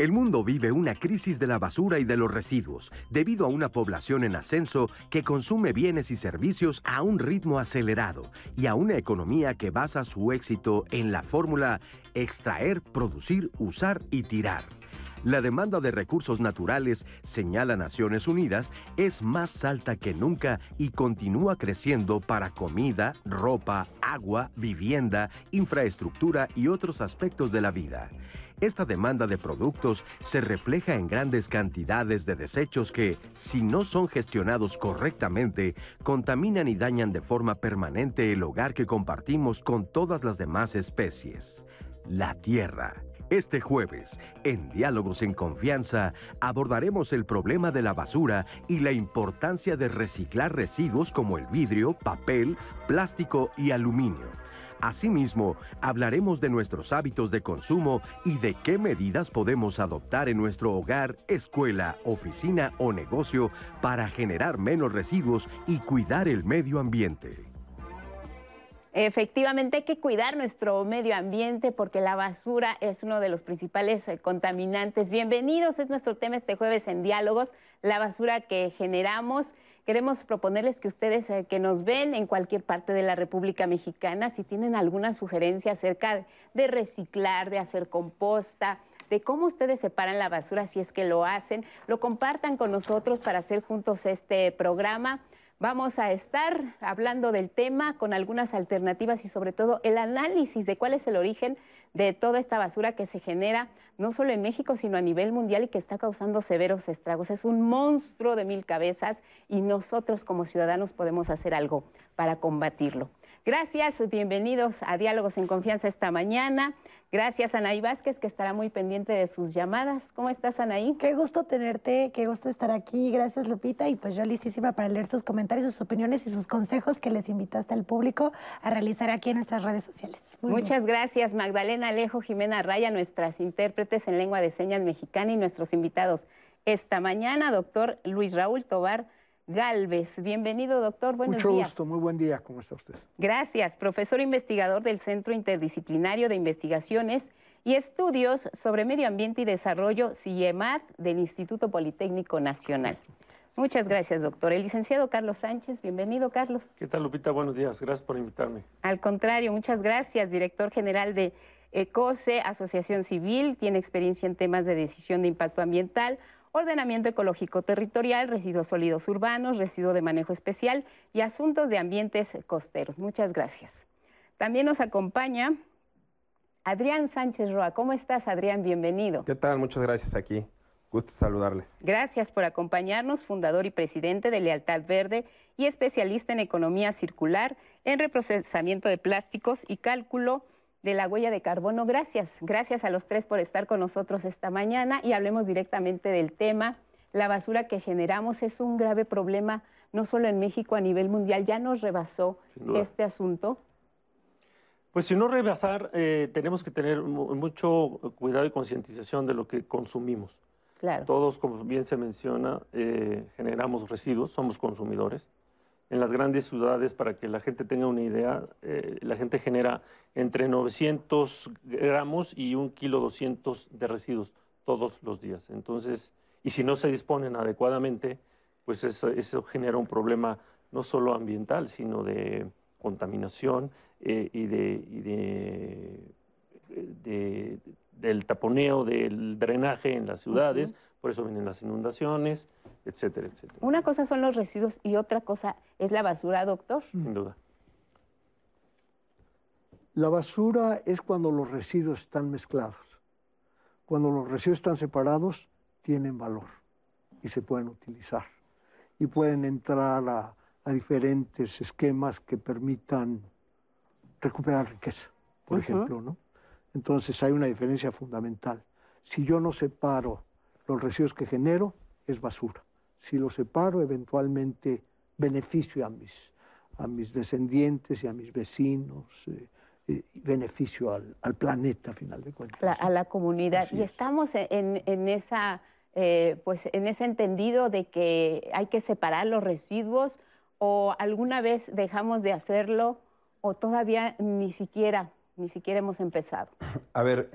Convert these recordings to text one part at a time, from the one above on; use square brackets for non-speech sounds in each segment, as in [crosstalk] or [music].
El mundo vive una crisis de la basura y de los residuos, debido a una población en ascenso que consume bienes y servicios a un ritmo acelerado y a una economía que basa su éxito en la fórmula extraer, producir, usar y tirar. La demanda de recursos naturales, señala Naciones Unidas, es más alta que nunca y continúa creciendo para comida, ropa, agua, vivienda, infraestructura y otros aspectos de la vida. Esta demanda de productos se refleja en grandes cantidades de desechos que, si no son gestionados correctamente, contaminan y dañan de forma permanente el hogar que compartimos con todas las demás especies, la Tierra. Este jueves, en Diálogos en Confianza, abordaremos el problema de la basura y la importancia de reciclar residuos como el vidrio, papel, plástico y aluminio Asimismo, hablaremos de nuestros hábitos de consumo y de qué medidas podemos adoptar en nuestro hogar, escuela, oficina o negocio para generar menos residuos y cuidar el medio ambiente. Efectivamente hay que cuidar nuestro medio ambiente porque la basura es uno de los principales eh, contaminantes. Bienvenidos, es nuestro tema este jueves en Diálogos, la basura que generamos. Queremos proponerles que ustedes eh, que nos ven en cualquier parte de la República Mexicana, si tienen alguna sugerencia acerca de reciclar, de hacer composta, de cómo ustedes separan la basura, si es que lo hacen, lo compartan con nosotros para hacer juntos este programa. Vamos a estar hablando del tema con algunas alternativas y sobre todo el análisis de cuál es el origen de toda esta basura que se genera no solo en México, sino a nivel mundial y que está causando severos estragos. Es un monstruo de mil cabezas y nosotros como ciudadanos podemos hacer algo para combatirlo. Gracias, bienvenidos a Diálogos en Confianza esta mañana. Gracias, Anaí Vázquez, que estará muy pendiente de sus llamadas. ¿Cómo estás, Anaí? Qué gusto tenerte, qué gusto estar aquí. Gracias, Lupita. Y pues yo listísima para leer sus comentarios, sus opiniones y sus consejos que les invitaste al público a realizar aquí en nuestras redes sociales. Muchas gracias, Magdalena Alejo, Jimena Raya, nuestras intérpretes en lengua de señas mexicana y nuestros invitados. Esta mañana, doctor Luis Raúl Tobar Galvez. Bienvenido, doctor. Buenos días. Mucho gusto, muy buen día. ¿Cómo está usted? Gracias, profesor investigador del Centro Interdisciplinario de Investigaciones y Estudios sobre Medio Ambiente y Desarrollo, CIEMAT, del Instituto Politécnico Nacional. Muchas gracias, doctor. El licenciado Carlos Sánchez, bienvenido, Carlos. ¿Qué tal, Lupita? Buenos días. Gracias por invitarme. Al contrario, muchas gracias, director general de ECOSE, Asociación Civil, tiene experiencia en temas de decisión de impacto ambiental ordenamiento ecológico territorial, residuos sólidos urbanos, residuo de manejo especial y asuntos de ambientes costeros. Muchas gracias. También nos acompaña Adrián Sánchez Roa. ¿Cómo estás, Adrián? Bienvenido. ¿Qué tal? Muchas gracias aquí. Gusto saludarles. Gracias por acompañarnos, fundador y presidente de Lealtad Verde y especialista en economía circular, en reprocesamiento de plásticos y cálculo de la huella de carbono. Gracias, gracias a los tres por estar con nosotros esta mañana y hablemos directamente del tema. La basura que generamos es un grave problema, no solo en México, a nivel mundial. Ya nos rebasó este asunto. Pues si no rebasar, eh, tenemos que tener mucho cuidado y concientización de lo que consumimos. Claro. Todos, como bien se menciona, eh, generamos residuos, somos consumidores en las grandes ciudades, para que la gente tenga una idea, eh, la gente genera entre 900 gramos y un kilo 200 de residuos todos los días. Entonces, y si no se disponen adecuadamente, pues eso, eso genera un problema no solo ambiental, sino de contaminación eh, y, de, y de, del taponeo, del drenaje en las ciudades, por eso vienen las inundaciones etcétera, etcétera. Una cosa son los residuos y otra cosa es la basura, doctor. Sin duda. La basura es cuando los residuos están mezclados. Cuando los residuos están separados, tienen valor y se pueden utilizar. Y pueden entrar a, diferentes esquemas que permitan recuperar riqueza, por ejemplo. ¿no? Entonces hay una diferencia fundamental. Si yo no separo los residuos que genero, es basura si lo separo, eventualmente beneficio a mis, a mis descendientes y a mis vecinos, eh, eh, beneficio al, planeta, a final de cuentas. a la comunidad. y estamos en, en esa, eh, pues en ese entendido de que hay que separar los residuos o alguna vez dejamos de hacerlo o todavía ni siquiera, ni siquiera hemos empezado. A ver,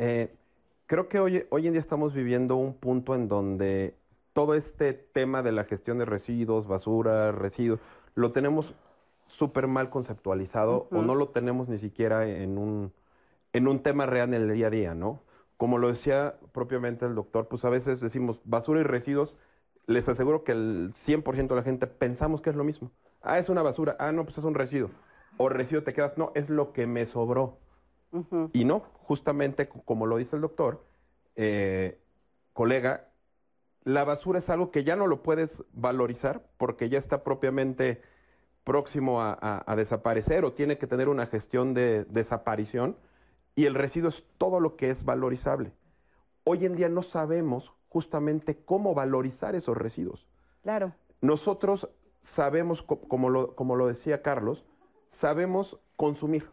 Creo que hoy, hoy en día estamos viviendo un punto en donde todo este tema de la gestión de residuos, basura, residuos, lo tenemos súper mal conceptualizado o no lo tenemos ni siquiera en un, en un tema real en el día a día, ¿no? Como lo decía propiamente el doctor, pues a veces decimos basura y residuos, les aseguro que el 100% de la gente pensamos que es lo mismo. Ah, es una basura, ah, no, pues es un residuo. O residuo te quedas, no, es lo que me sobró. Y no, justamente como lo dice el doctor, eh, colega, la basura es algo que ya no lo puedes valorizar porque ya está propiamente próximo a, desaparecer o tiene que tener una gestión de desaparición y el residuo es todo lo que es valorizable. Hoy en día no sabemos justamente cómo valorizar esos residuos. Claro. Nosotros sabemos, como lo, como lo decía Carlos, sabemos consumir.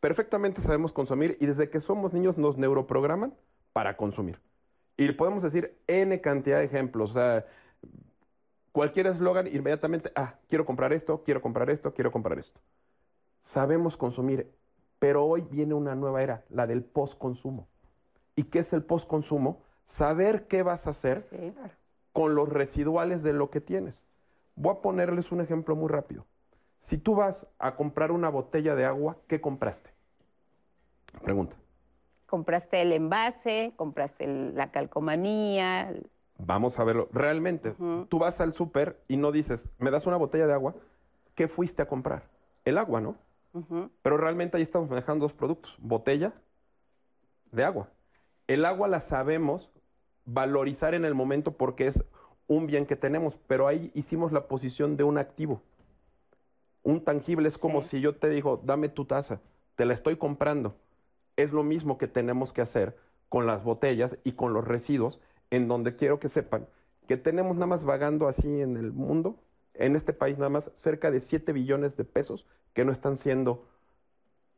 Perfectamente sabemos consumir y desde que somos niños nos neuroprograman para consumir. Y podemos decir N cantidad de ejemplos. O sea, cualquier eslogan, inmediatamente, ah, quiero comprar esto, quiero comprar esto, quiero comprar esto. Sabemos consumir, pero hoy viene una nueva era, la del post-consumo. ¿Y qué es el post-consumo? Saber qué vas a hacer con los residuales de lo que tienes. Voy a ponerles un ejemplo muy rápido. Si tú vas a comprar una botella de agua, ¿qué compraste? Pregunta. Compraste el envase, compraste la calcomanía. Vamos a verlo. Realmente, tú vas al súper y no dices, ¿me das una botella de agua? ¿Qué fuiste a comprar? El agua, ¿no? Pero realmente ahí estamos manejando dos productos, botella de agua. El agua la sabemos valorizar en el momento porque es un bien que tenemos, pero ahí hicimos la posición de un activo. Un tangible es como si yo te digo, dame tu taza, te la estoy comprando. Es lo mismo que tenemos que hacer con las botellas y con los residuos, en donde quiero que sepan que tenemos nada más vagando así en el mundo, en este país nada más cerca de 7 billones de pesos que no están siendo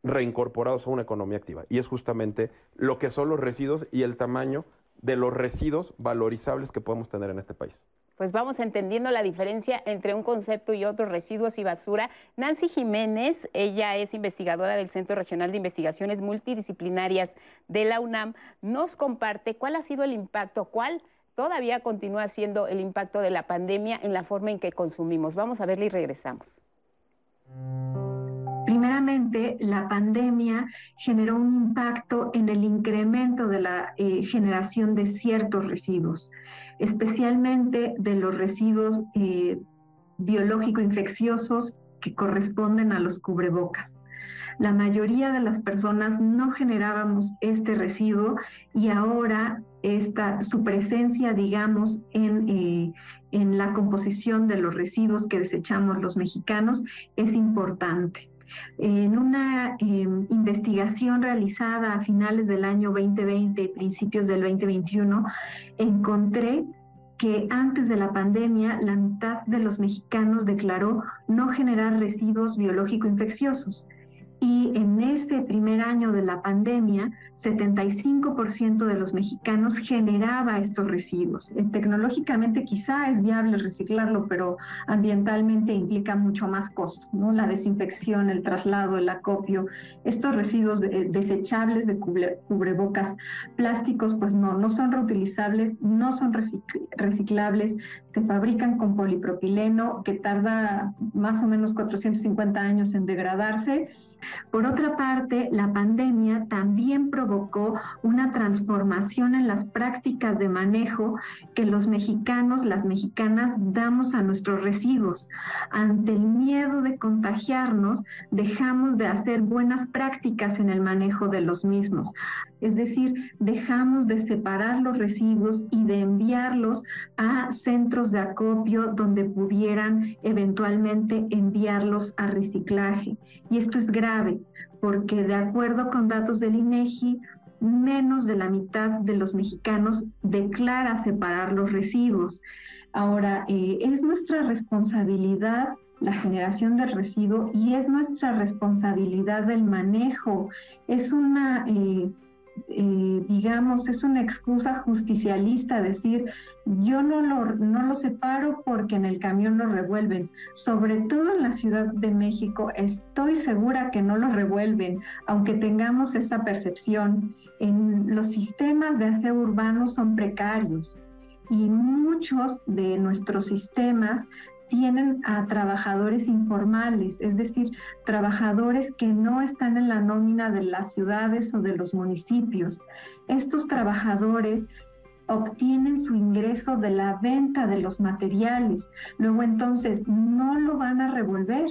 reincorporados a una economía activa. Y es justamente lo que son los residuos y el tamaño de los residuos valorizables que podemos tener en este país. Pues vamos entendiendo la diferencia entre un concepto y otro, residuos y basura. Nancy Jiménez, ella es investigadora del Centro Regional de Investigaciones Multidisciplinarias de la UNAM, nos comparte cuál ha sido el impacto, cuál todavía continúa siendo el impacto de la pandemia en la forma en que consumimos. Vamos a verla y regresamos. Primeramente, la pandemia generó un impacto en el incremento de la eh, generación de ciertos residuos, especialmente de los residuos eh, biológico-infecciosos que corresponden a los cubrebocas. La mayoría de las personas no generábamos este residuo y ahora esta, su presencia, digamos, en, eh, en la composición de los residuos que desechamos los mexicanos es importante. En una em, investigación realizada a finales del año 2020 y principios del 2021, encontré que antes de la pandemia la mitad de los mexicanos declaró no generar residuos biológico infecciosos y en ese primer año de la pandemia, 75% de los mexicanos generaba estos residuos. Eh, tecnológicamente quizá es viable reciclarlo, pero ambientalmente implica mucho más costo, ¿no? La desinfección, el traslado, el acopio, estos residuos desechables de cubrebocas plásticos, pues no, no son reutilizables, no son reciclables, se fabrican con polipropileno que tarda más o menos 450 años en degradarse por otra parte, la pandemia también provocó una transformación en las prácticas de manejo que los mexicanos, las mexicanas damos a nuestros residuos. Ante el miedo de contagiarnos, dejamos de hacer buenas prácticas en el manejo de los mismos. Es decir, dejamos de separar los residuos y de enviarlos a centros de acopio donde pudieran eventualmente enviarlos a reciclaje. Y esto es grave porque de acuerdo con datos del INEGI, menos de la mitad de los mexicanos declara separar los residuos. Ahora, eh, es nuestra responsabilidad la generación del residuo y es nuestra responsabilidad del manejo. Es una... Eh, eh, digamos, es una excusa justicialista decir, yo no lo, no lo separo porque en el camión lo revuelven. Sobre todo en la Ciudad de México, estoy segura que no lo revuelven, aunque tengamos esa percepción. En los sistemas de aseo urbano son precarios y muchos de nuestros sistemas tienen a trabajadores informales, es decir, trabajadores que no están en la nómina de las ciudades o de los municipios. Estos trabajadores obtienen su ingreso de la venta de los materiales. Luego entonces no lo van a revolver,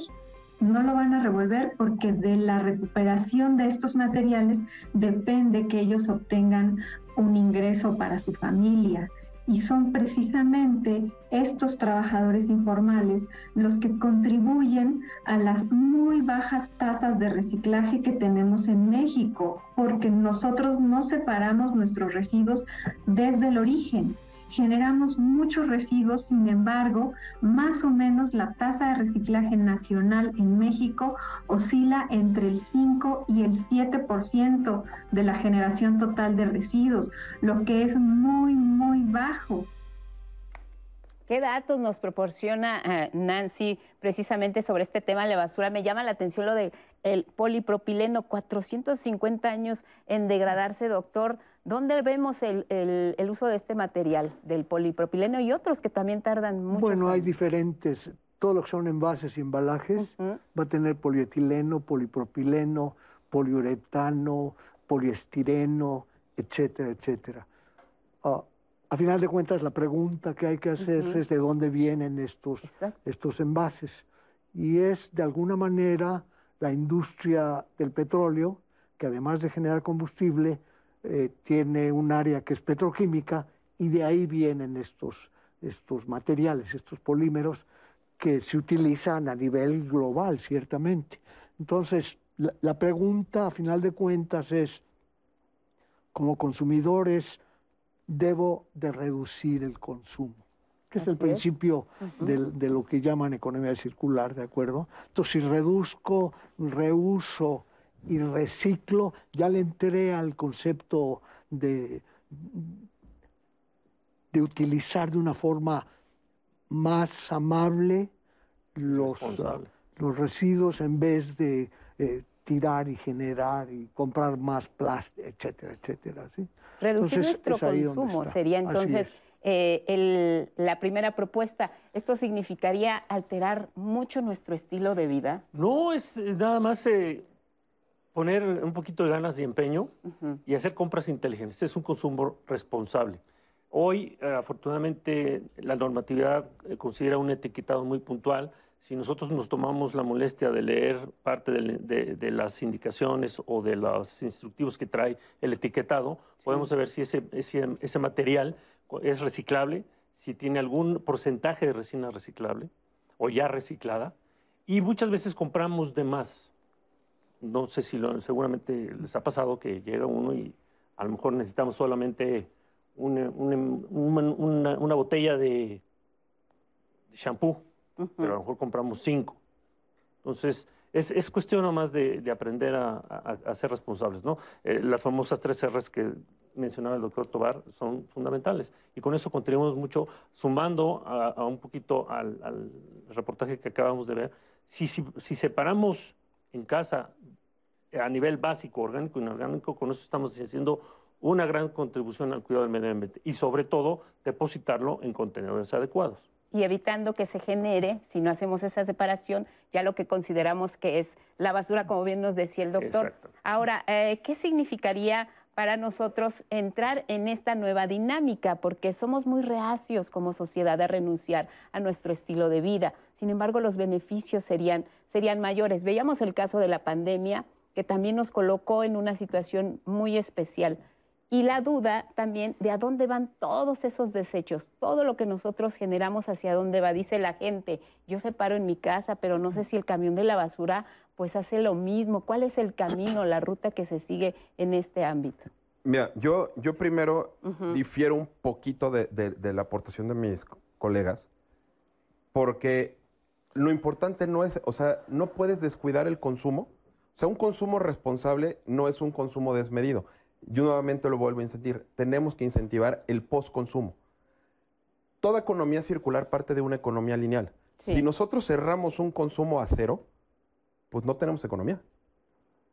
no lo van a revolver porque de la recuperación de estos materiales depende que ellos obtengan un ingreso para su familia y son precisamente estos trabajadores informales los que contribuyen a las muy bajas tasas de reciclaje que tenemos en México, porque nosotros no separamos nuestros residuos desde el origen generamos muchos residuos, sin embargo, más o menos la tasa de reciclaje nacional en México oscila entre el 5 y el 7% de la generación total de residuos, lo que es muy, muy bajo. ¿Qué datos nos proporciona eh, Nancy precisamente sobre este tema de la basura? Me llama la atención lo del polipropileno, 450 años en degradarse, doctor. ¿Dónde vemos el, uso de este material, del polipropileno y otros que también tardan mucho? Bueno, hay diferentes, todo lo que son envases y embalajes va a tener polietileno, polipropileno, poliuretano, poliestireno, etcétera, etcétera. Ah, a final de cuentas, la pregunta que hay que hacer es de dónde vienen estos, estos envases. Y es, de alguna manera, la industria del petróleo, que además de generar combustible, eh, tiene un área que es petroquímica y de ahí vienen estos, estos materiales, estos polímeros que se utilizan a nivel global, ciertamente. Entonces, la, pregunta a final de cuentas es, como consumidores, debo de reducir el consumo, que es el principio de, lo que llaman economía circular, ¿de acuerdo? Entonces, si reduzco, reuso, y reciclo, ya le entré al concepto de, de utilizar de una forma más amable los, los residuos en vez de eh, tirar y generar y comprar más plástico, etcétera, etcétera. ¿sí? Reducir nuestro consumo sería entonces eh, la primera propuesta. ¿Esto significaría alterar mucho nuestro estilo de vida? No, es eh, nada más poner un poquito de ganas y empeño y hacer compras inteligentes. Es un consumo responsable. Hoy, eh, afortunadamente, la normatividad eh, considera un etiquetado muy puntual. Si nosotros nos tomamos la molestia de leer parte de, las indicaciones o de los instructivos que trae el etiquetado, podemos saber si ese, ese, ese material es reciclable, si tiene algún porcentaje de resina reciclable o ya reciclada. Y muchas veces compramos de más no sé si lo, seguramente les ha pasado que llega uno y a lo mejor necesitamos solamente una, una, botella de, shampoo, pero a lo mejor compramos cinco. Entonces, es, es cuestión nomás de, de aprender a, a, ser responsables. ¿no? Eh, las famosas tres R's que mencionaba el doctor Tobar son fundamentales. Y con eso contribuimos mucho, sumando a, un poquito al, al, reportaje que acabamos de ver. Si, si, si separamos en casa a nivel básico, orgánico y inorgánico, con eso estamos haciendo una gran contribución al cuidado del medio ambiente y sobre todo depositarlo en contenedores adecuados. Y evitando que se genere, si no hacemos esa separación, ya lo que consideramos que es la basura, como bien nos decía el doctor. Ahora, eh, ¿qué significaría para nosotros entrar en esta nueva dinámica, porque somos muy reacios como sociedad a renunciar a nuestro estilo de vida. Sin embargo, los beneficios serían, serían mayores. Veíamos el caso de la pandemia, que también nos colocó en una situación muy especial. Y la duda también de a dónde van todos esos desechos, todo lo que nosotros generamos, hacia dónde va. Dice la gente, yo separo en mi casa, pero no sé si el camión de la basura pues hace lo mismo. ¿Cuál es el camino, la ruta que se sigue en este ámbito? Mira, yo, yo primero difiero un poquito de, de la aportación de mis colegas, porque lo importante no es, o sea, no puedes descuidar el consumo sea, un consumo responsable no es un consumo desmedido. yo nuevamente lo vuelvo a insistir, tenemos que incentivar el post-consumo. Toda economía circular parte de una economía lineal. Si nosotros cerramos un consumo a cero, pues no tenemos economía.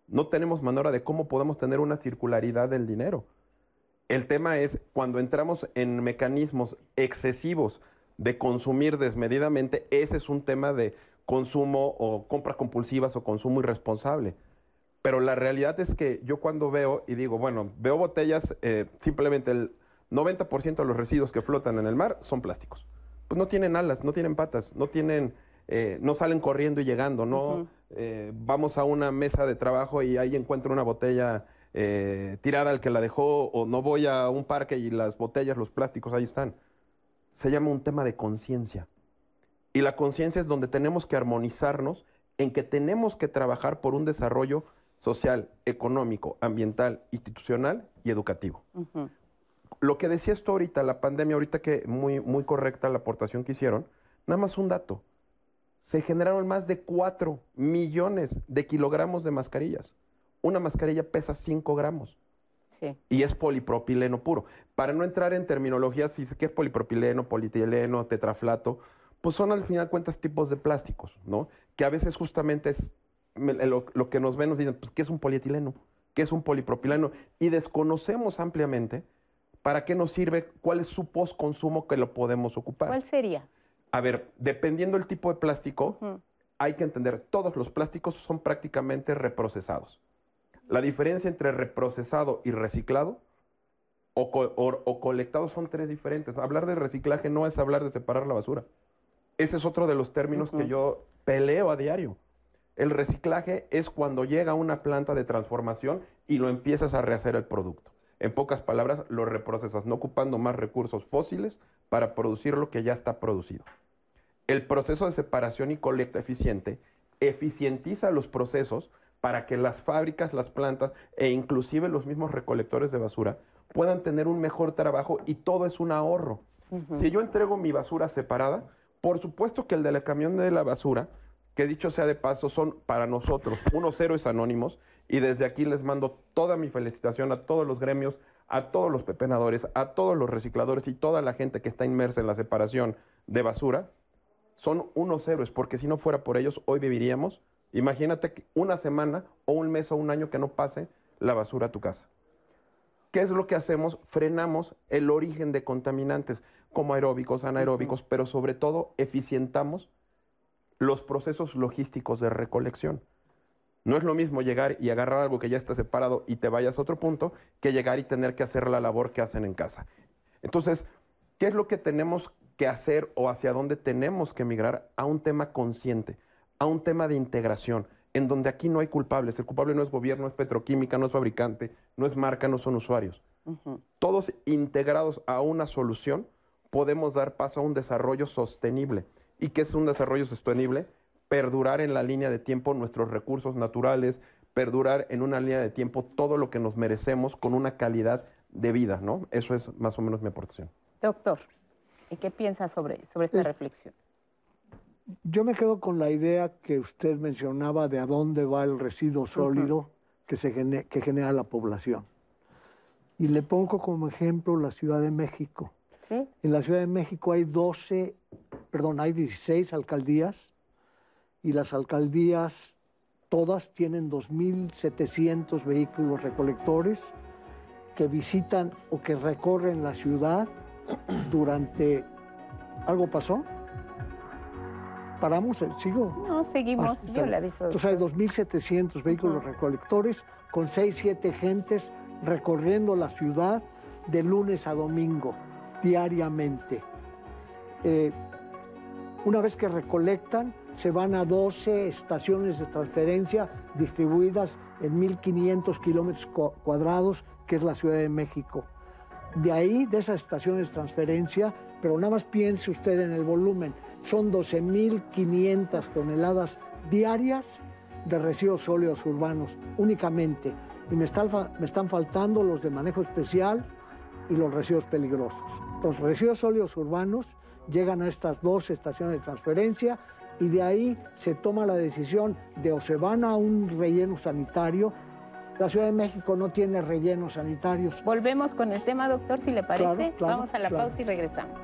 No tenemos manera de cómo podemos tener una circularidad del dinero. El tema es cuando entramos en mecanismos excesivos de consumir desmedidamente, ese es un tema de consumo o compras compulsivas o consumo irresponsable. Pero la realidad es que yo cuando veo y digo, bueno, veo botellas, eh, simplemente el 90% de los residuos que flotan en el mar son plásticos. Pues no tienen alas, no tienen patas, no tienen, eh, no salen corriendo y llegando, no eh, vamos a una mesa de trabajo y ahí encuentro una botella tirada al que la dejó, o no voy a un parque y las botellas, los plásticos ahí están se llama un tema de conciencia. Y la conciencia es donde tenemos que armonizarnos en que tenemos que trabajar por un desarrollo social, económico, ambiental, institucional y educativo. Lo que decía esto ahorita, la pandemia, ahorita que muy, muy correcta la aportación que hicieron, nada más un dato. Se generaron más de 4 millones de kilogramos de mascarillas. Una mascarilla pesa 5 gramos. Y es polipropileno puro. Para no entrar en terminologías, si que es polipropileno, polietileno, tetraflato, pues son al final cuentas tipos de plásticos, ¿no? Que a veces justamente es lo, que nos ven, nos dicen, pues, ¿qué es un polietileno? ¿Qué es un polipropileno? Y desconocemos ampliamente para qué nos sirve, cuál es su postconsumo que lo podemos ocupar. ¿Cuál sería? A ver, dependiendo del tipo de plástico, hay que entender, todos los plásticos son prácticamente reprocesados. La diferencia entre reprocesado y reciclado o, colectado son tres diferentes. Hablar de reciclaje no es hablar de separar la basura. Ese es otro de los términos que yo peleo a diario. El reciclaje es cuando llega a una planta de transformación y lo empiezas a rehacer el producto. En pocas palabras, lo reprocesas, no ocupando más recursos fósiles para producir lo que ya está producido. El proceso de separación y colecta eficiente eficientiza los procesos para que las fábricas, las plantas e inclusive los mismos recolectores de basura puedan tener un mejor trabajo y todo es un ahorro. Si yo entrego mi basura separada, por supuesto que el de la camión de la basura, que dicho sea de paso, son para nosotros unos héroes anónimos y desde aquí les mando toda mi felicitación a todos los gremios, a todos los pepenadores, a todos los recicladores y toda la gente que está inmersa en la separación de basura. Son unos héroes, porque si no fuera por ellos, hoy viviríamos Imagínate una semana o un mes o un año que no pase la basura a tu casa. ¿Qué es lo que hacemos? Frenamos el origen de contaminantes, como aeróbicos, anaeróbicos, pero sobre todo eficientamos los procesos logísticos de recolección. No es lo mismo llegar y agarrar algo que ya está separado y te vayas a otro punto que llegar y tener que hacer la labor que hacen en casa. Entonces, ¿qué es lo que tenemos que hacer o hacia dónde tenemos que migrar a un tema consciente? a un tema de integración, en donde aquí no hay culpables. El culpable no es gobierno, es petroquímica, no es fabricante, no es marca, no son usuarios. Todos integrados a una solución, podemos dar paso a un desarrollo sostenible. ¿Y qué es un desarrollo sostenible? Perdurar en la línea de tiempo nuestros recursos naturales, perdurar en una línea de tiempo todo lo que nos merecemos con una calidad de vida, ¿no? Eso es más o menos mi aportación. Doctor, ¿y qué piensa sobre, sobre esta reflexión? Yo me quedo con la idea que usted mencionaba de a dónde va el residuo sólido que, se que genera la población. Y le pongo como ejemplo la Ciudad de México. En la Ciudad de México hay 12, perdón, hay 16 alcaldías y las alcaldías todas tienen 2.700 vehículos recolectores que visitan o que recorren la ciudad [clears throat] durante... ¿Algo pasó? ¿Paramos? ¿Sigo? No, seguimos. Ah, Yo le aviso. Entonces hay 2.700 vehículos recolectores con 6, 7 gentes recorriendo la ciudad de lunes a domingo, diariamente. Eh, una vez que recolectan, se van a 12 estaciones de transferencia distribuidas en 1.500 kilómetros cuadrados, que es la Ciudad de México. De ahí, de esas estaciones de transferencia, pero nada más piense usted en el volumen, son 12.500 toneladas diarias de residuos sólidos urbanos únicamente. Y me están, me están faltando los de manejo especial y los residuos peligrosos. Los residuos sólidos urbanos llegan a estas dos estaciones de transferencia y de ahí se toma la decisión de o se van a un relleno sanitario La Ciudad de México no tiene rellenos sanitarios. Volvemos con el tema, doctor, si le parece. Vamos a la pausa y regresamos.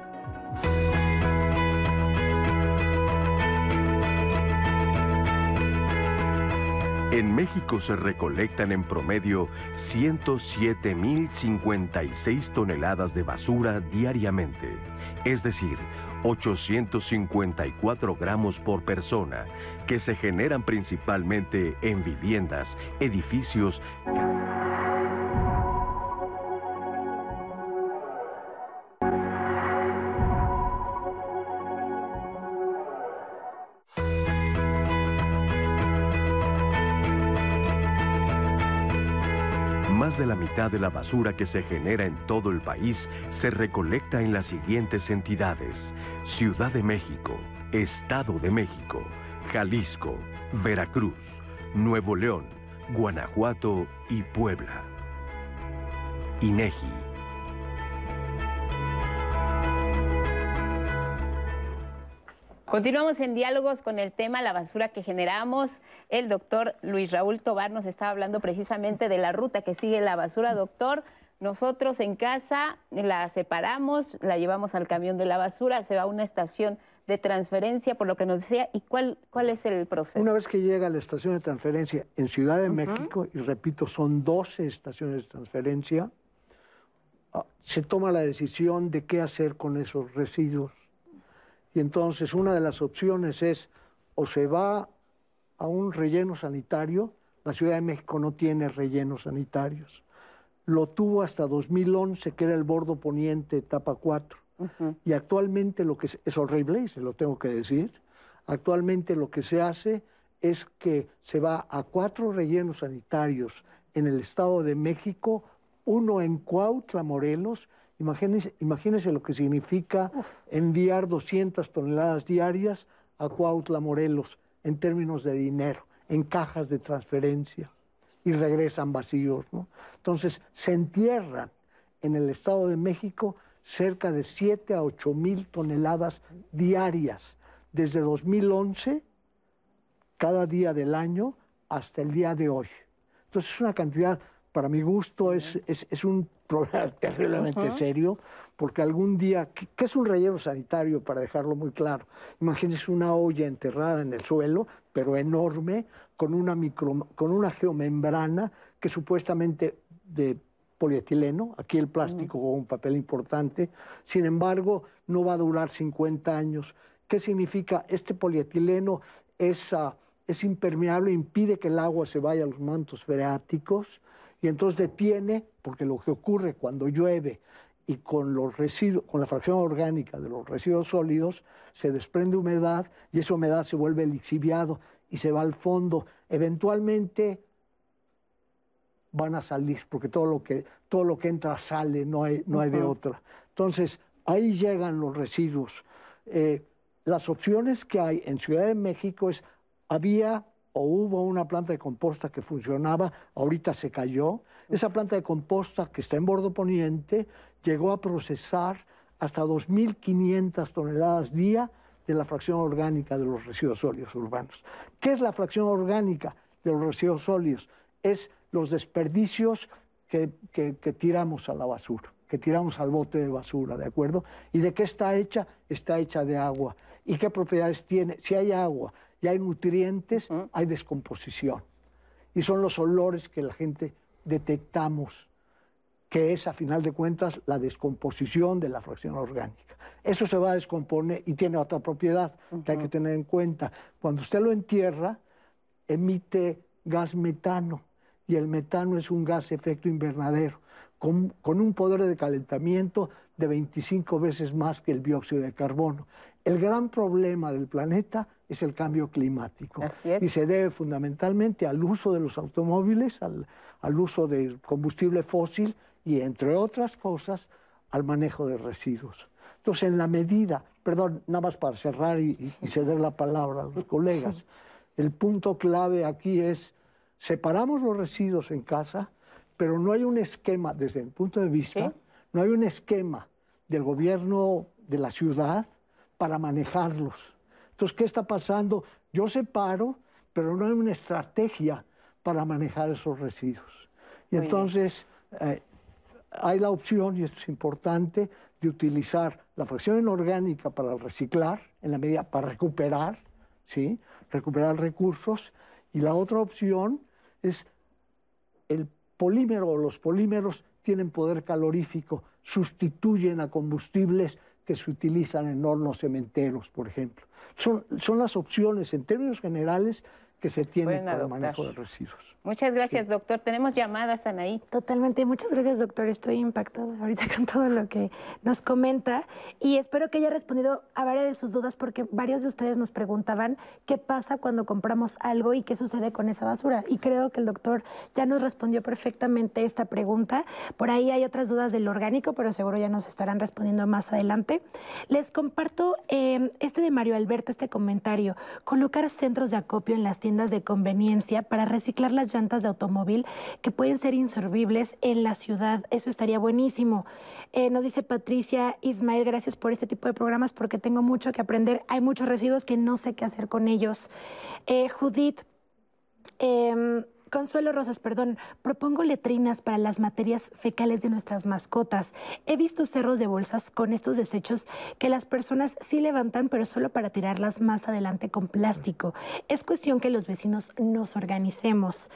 En México se recolectan en promedio 107.056 toneladas de basura diariamente, es decir, 854 gramos por persona, que se generan principalmente en viviendas, edificios, De la mitad de la basura que se genera en todo el país se recolecta en las siguientes entidades. Ciudad de México, Estado de México, Jalisco, Veracruz, Nuevo León, Guanajuato y Puebla. INEGI. Continuamos en diálogos con el tema la basura que generamos. El doctor Luis Raúl Tobar nos estaba hablando precisamente de la ruta que sigue la basura. Doctor, nosotros en casa la separamos, la llevamos al camión de la basura, se va a una estación de transferencia, por lo que nos decía, ¿y cuál, cuál es el proceso? Una vez que llega a la estación de transferencia en Ciudad de México, y repito, son 12 estaciones de transferencia, ah, se toma la decisión de qué hacer con esos residuos y entonces una de las opciones es o se va a un relleno sanitario, la Ciudad de México no tiene rellenos sanitarios. Lo tuvo hasta 2011, que era el bordo poniente etapa 4. Y actualmente lo que es, es horrible, y se lo tengo que decir, actualmente lo que se hace es que se va a cuatro rellenos sanitarios en el Estado de México, uno en Cuautla, Morelos, Imagínense, lo que significa enviar 200 toneladas diarias a Cuautla, Morelos, en términos de dinero, en cajas de transferencia, y regresan vacíos. ¿no? Entonces, se entierran en el Estado de México cerca de 7 a 8 mil toneladas diarias, desde 2011, cada día del año, hasta el día de hoy. Entonces, es una cantidad para mi gusto es, es, un problema [laughs] terriblemente serio, porque algún día, ¿qué, es un relleno sanitario? Para dejarlo muy claro. Imagínense una olla enterrada en el suelo, pero enorme, con una, micro, con una geomembrana que supuestamente de polietileno, aquí el plástico con un papel importante, sin embargo, no va a durar 50 años. ¿Qué significa? Este polietileno es, ah, es impermeable, impide que el agua se vaya a los mantos freáticos, y entonces detiene, porque lo que ocurre cuando llueve y con los residuos, con la fracción orgánica de los residuos sólidos, se desprende humedad y esa humedad se vuelve lixiviado y se va al fondo. Eventualmente van a salir, porque todo lo que, todo lo que entra sale, no hay, no hay de otra. Entonces, ahí llegan los residuos. Eh, las opciones que hay en Ciudad de México es, había o hubo una planta de composta que funcionaba, ahorita se cayó. Esa planta de composta que está en Bordo Poniente llegó a procesar hasta 2.500 toneladas día de la fracción orgánica de los residuos sólidos urbanos. ¿Qué es la fracción orgánica de los residuos sólidos? Es los desperdicios que, que, que tiramos a la basura, que tiramos al bote de basura, ¿de acuerdo? ¿Y de qué está hecha? Está hecha de agua. ¿Y qué propiedades tiene? Si hay agua y hay nutrientes, hay descomposición. Y son los olores que la gente detectamos, que es a final de cuentas la descomposición de la fracción orgánica. Eso se va a descomponer y tiene otra propiedad que hay que tener en cuenta. Cuando usted lo entierra, emite gas metano y el metano es un gas efecto invernadero con, con, un poder de calentamiento de 25 veces más que el dióxido de carbono. El gran problema del planeta es el cambio climático. Y se debe fundamentalmente al uso de los automóviles, al, uso del combustible fósil y, entre otras cosas, al manejo de residuos. Entonces, en la medida, perdón, nada más para cerrar y, ceder la palabra a los colegas, [laughs] el punto clave aquí es, separamos los residuos en casa, pero no hay un esquema, desde mi punto de vista, no hay un esquema del gobierno de la ciudad para manejarlos. Entonces, ¿qué está pasando? Yo separo, pero no hay una estrategia para manejar esos residuos. Y entonces eh, hay la opción, y esto es importante, de utilizar la fracción inorgánica para reciclar, en la medida para recuperar, ¿sí? recuperar recursos, y la otra opción es el polímero o los polímeros tienen poder calorífico, sustituyen a combustibles que se utilizan en hornos cementeros, por ejemplo. Son, son las opciones, en términos generales, que se tienen para el manejo de residuos. Muchas gracias, doctor. Tenemos llamadas, Anaí. Totalmente. Muchas gracias, doctor. Estoy impactada ahorita [laughs] con todo lo que nos comenta y espero que haya respondido a varias de sus dudas porque varios de ustedes nos preguntaban qué pasa cuando compramos algo y qué sucede con esa basura. Y creo que el doctor ya nos respondió perfectamente esta pregunta. Por ahí hay otras dudas del orgánico, pero seguro ya nos estarán respondiendo más adelante. Les comparto eh, este de Mario Alberto, este comentario. Colocar centros de acopio en las tiendas de conveniencia para reciclar las llantas de automóvil que pueden ser inservibles en la ciudad. Eso estaría buenísimo. Eh, nos dice Patricia Ismael, gracias por este tipo de programas porque tengo mucho que aprender. Hay muchos residuos que no sé qué hacer con ellos. Eh, Judith, em, Consuelo Rosas, perdón, propongo letrinas para las materias fecales de nuestras mascotas. He visto cerros de bolsas con estos desechos que las personas sí levantan, pero solo para tirarlas más adelante con plástico. Es cuestión que los vecinos nos organicemos.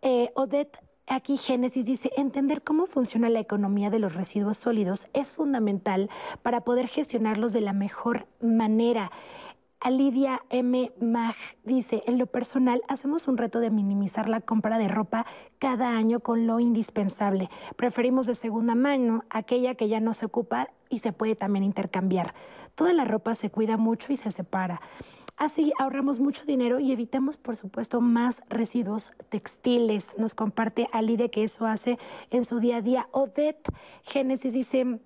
Eh, Odette Aquí Génesis dice, entender cómo funciona la economía de los residuos sólidos es fundamental para poder gestionarlos de la mejor manera. Lidia M. Mag dice, en lo personal hacemos un reto de minimizar la compra de ropa cada año con lo indispensable. Preferimos de segunda mano aquella que ya no se ocupa y se puede también intercambiar. Toda la ropa se cuida mucho y se separa. Así ahorramos mucho dinero y evitamos, por supuesto, más residuos textiles. Nos comparte Alide que eso hace en su día a día. Odette Génesis dice,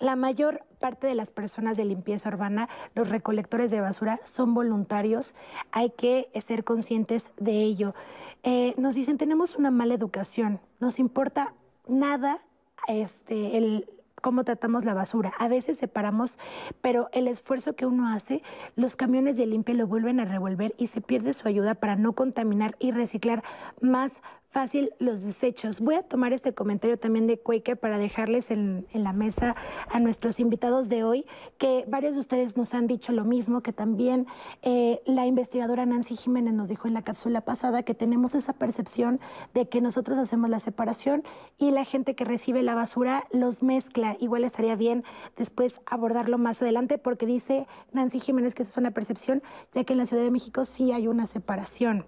la mayor parte de las personas de limpieza urbana, los recolectores de basura, son voluntarios. Hay que ser conscientes de ello. Eh, nos dicen, tenemos una mala educación, nos importa nada este, el, cómo tratamos la basura. A veces separamos, pero el esfuerzo que uno hace, los camiones de limpia lo vuelven a revolver y se pierde su ayuda para no contaminar y reciclar más fácil los desechos. Voy a tomar este comentario también de Quaker para dejarles en, la mesa a nuestros invitados de hoy, que varios de ustedes nos han dicho lo mismo, que también eh, la investigadora Nancy Jiménez nos dijo en la cápsula pasada que tenemos esa percepción de que nosotros hacemos la separación y la gente que recibe la basura los mezcla. Igual estaría bien después abordarlo más adelante porque dice Nancy Jiménez que eso es una percepción, ya que en la Ciudad de México sí hay una separación.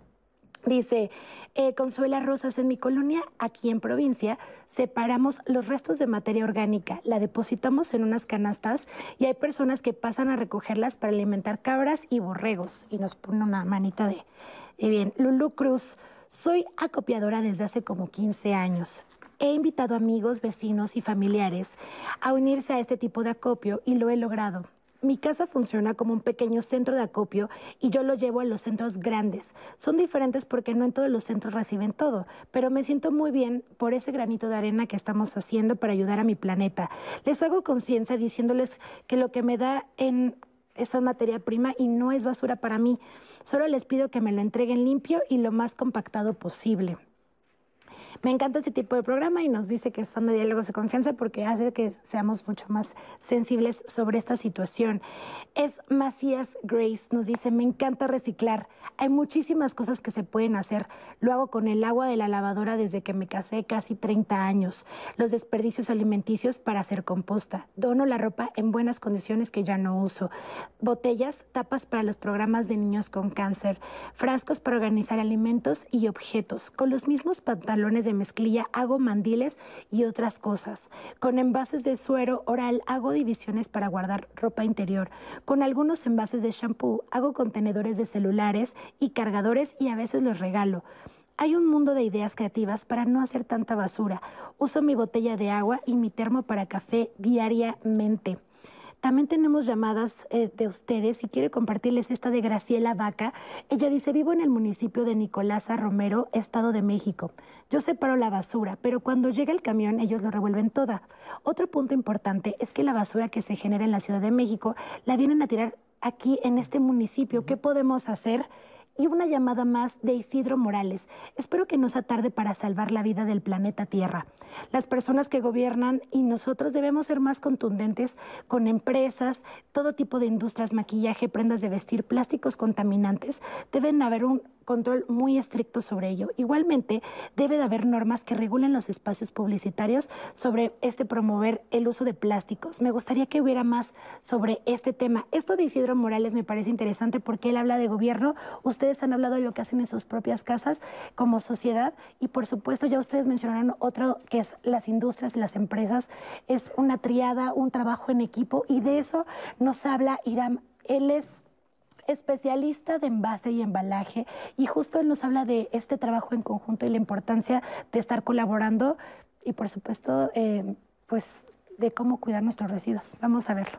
Dice, eh, Consuela Rosas, en mi colonia, aquí en provincia, separamos los restos de materia orgánica, la depositamos en unas canastas y hay personas que pasan a recogerlas para alimentar cabras y borregos. Y nos pone una manita de, de bien. Lulu Cruz, soy acopiadora desde hace como 15 años. He invitado amigos, vecinos y familiares a unirse a este tipo de acopio y lo he logrado. Mi casa funciona como un pequeño centro de acopio y yo lo llevo a los centros grandes. Son diferentes porque no en todos los centros reciben todo, pero me siento muy bien por ese granito de arena que estamos haciendo para ayudar a mi planeta. Les hago conciencia diciéndoles que lo que me da en esa materia prima y no es basura para mí. Solo les pido que me lo entreguen limpio y lo más compactado posible. Me encanta ese tipo de programa y nos dice que es fan de diálogos de confianza porque hace que seamos mucho más sensibles sobre esta situación. Es Macías Grace, nos dice, me encanta reciclar. Hay muchísimas cosas que se pueden hacer. Lo hago con el agua de la lavadora desde que me casé casi 30 años. Los desperdicios alimenticios para hacer composta. Dono la ropa en buenas condiciones que ya no uso. Botellas, tapas para los programas de niños con cáncer. Frascos para organizar alimentos y objetos. Con los mismos pantalones de mezclilla hago mandiles y otras cosas. Con envases de suero oral hago divisiones para guardar ropa interior. Con algunos envases de shampoo hago contenedores de celulares y cargadores y a veces los regalo. Hay un mundo de ideas creativas para no hacer tanta basura. Uso mi botella de agua y mi termo para café diariamente. También tenemos llamadas eh, de ustedes y quiero compartirles esta de Graciela Vaca. Ella dice, vivo en el municipio de Nicolasa Romero, Estado de México. Yo separo la basura, pero cuando llega el camión ellos lo revuelven toda. Otro punto importante es que la basura que se genera en la Ciudad de México la vienen a tirar aquí en este municipio. ¿Qué podemos hacer? Y una llamada más de Isidro Morales. Espero que no sea tarde para salvar la vida del planeta Tierra. Las personas que gobiernan y nosotros debemos ser más contundentes con empresas, todo tipo de industrias, maquillaje, prendas de vestir, plásticos contaminantes. Deben haber un control muy estricto sobre ello. Igualmente, debe de haber normas que regulen los espacios publicitarios sobre este promover el uso de plásticos. Me gustaría que hubiera más sobre este tema. Esto de Isidro Morales me parece interesante porque él habla de gobierno. Ustedes han hablado de lo que hacen en sus propias casas como sociedad y por supuesto ya ustedes mencionaron otro que es las industrias, las empresas. Es una triada, un trabajo en equipo y de eso nos habla Iram. Él es especialista de envase y embalaje y justo él nos habla de este trabajo en conjunto y la importancia de estar colaborando y por supuesto eh, pues de cómo cuidar nuestros residuos. Vamos a verlo.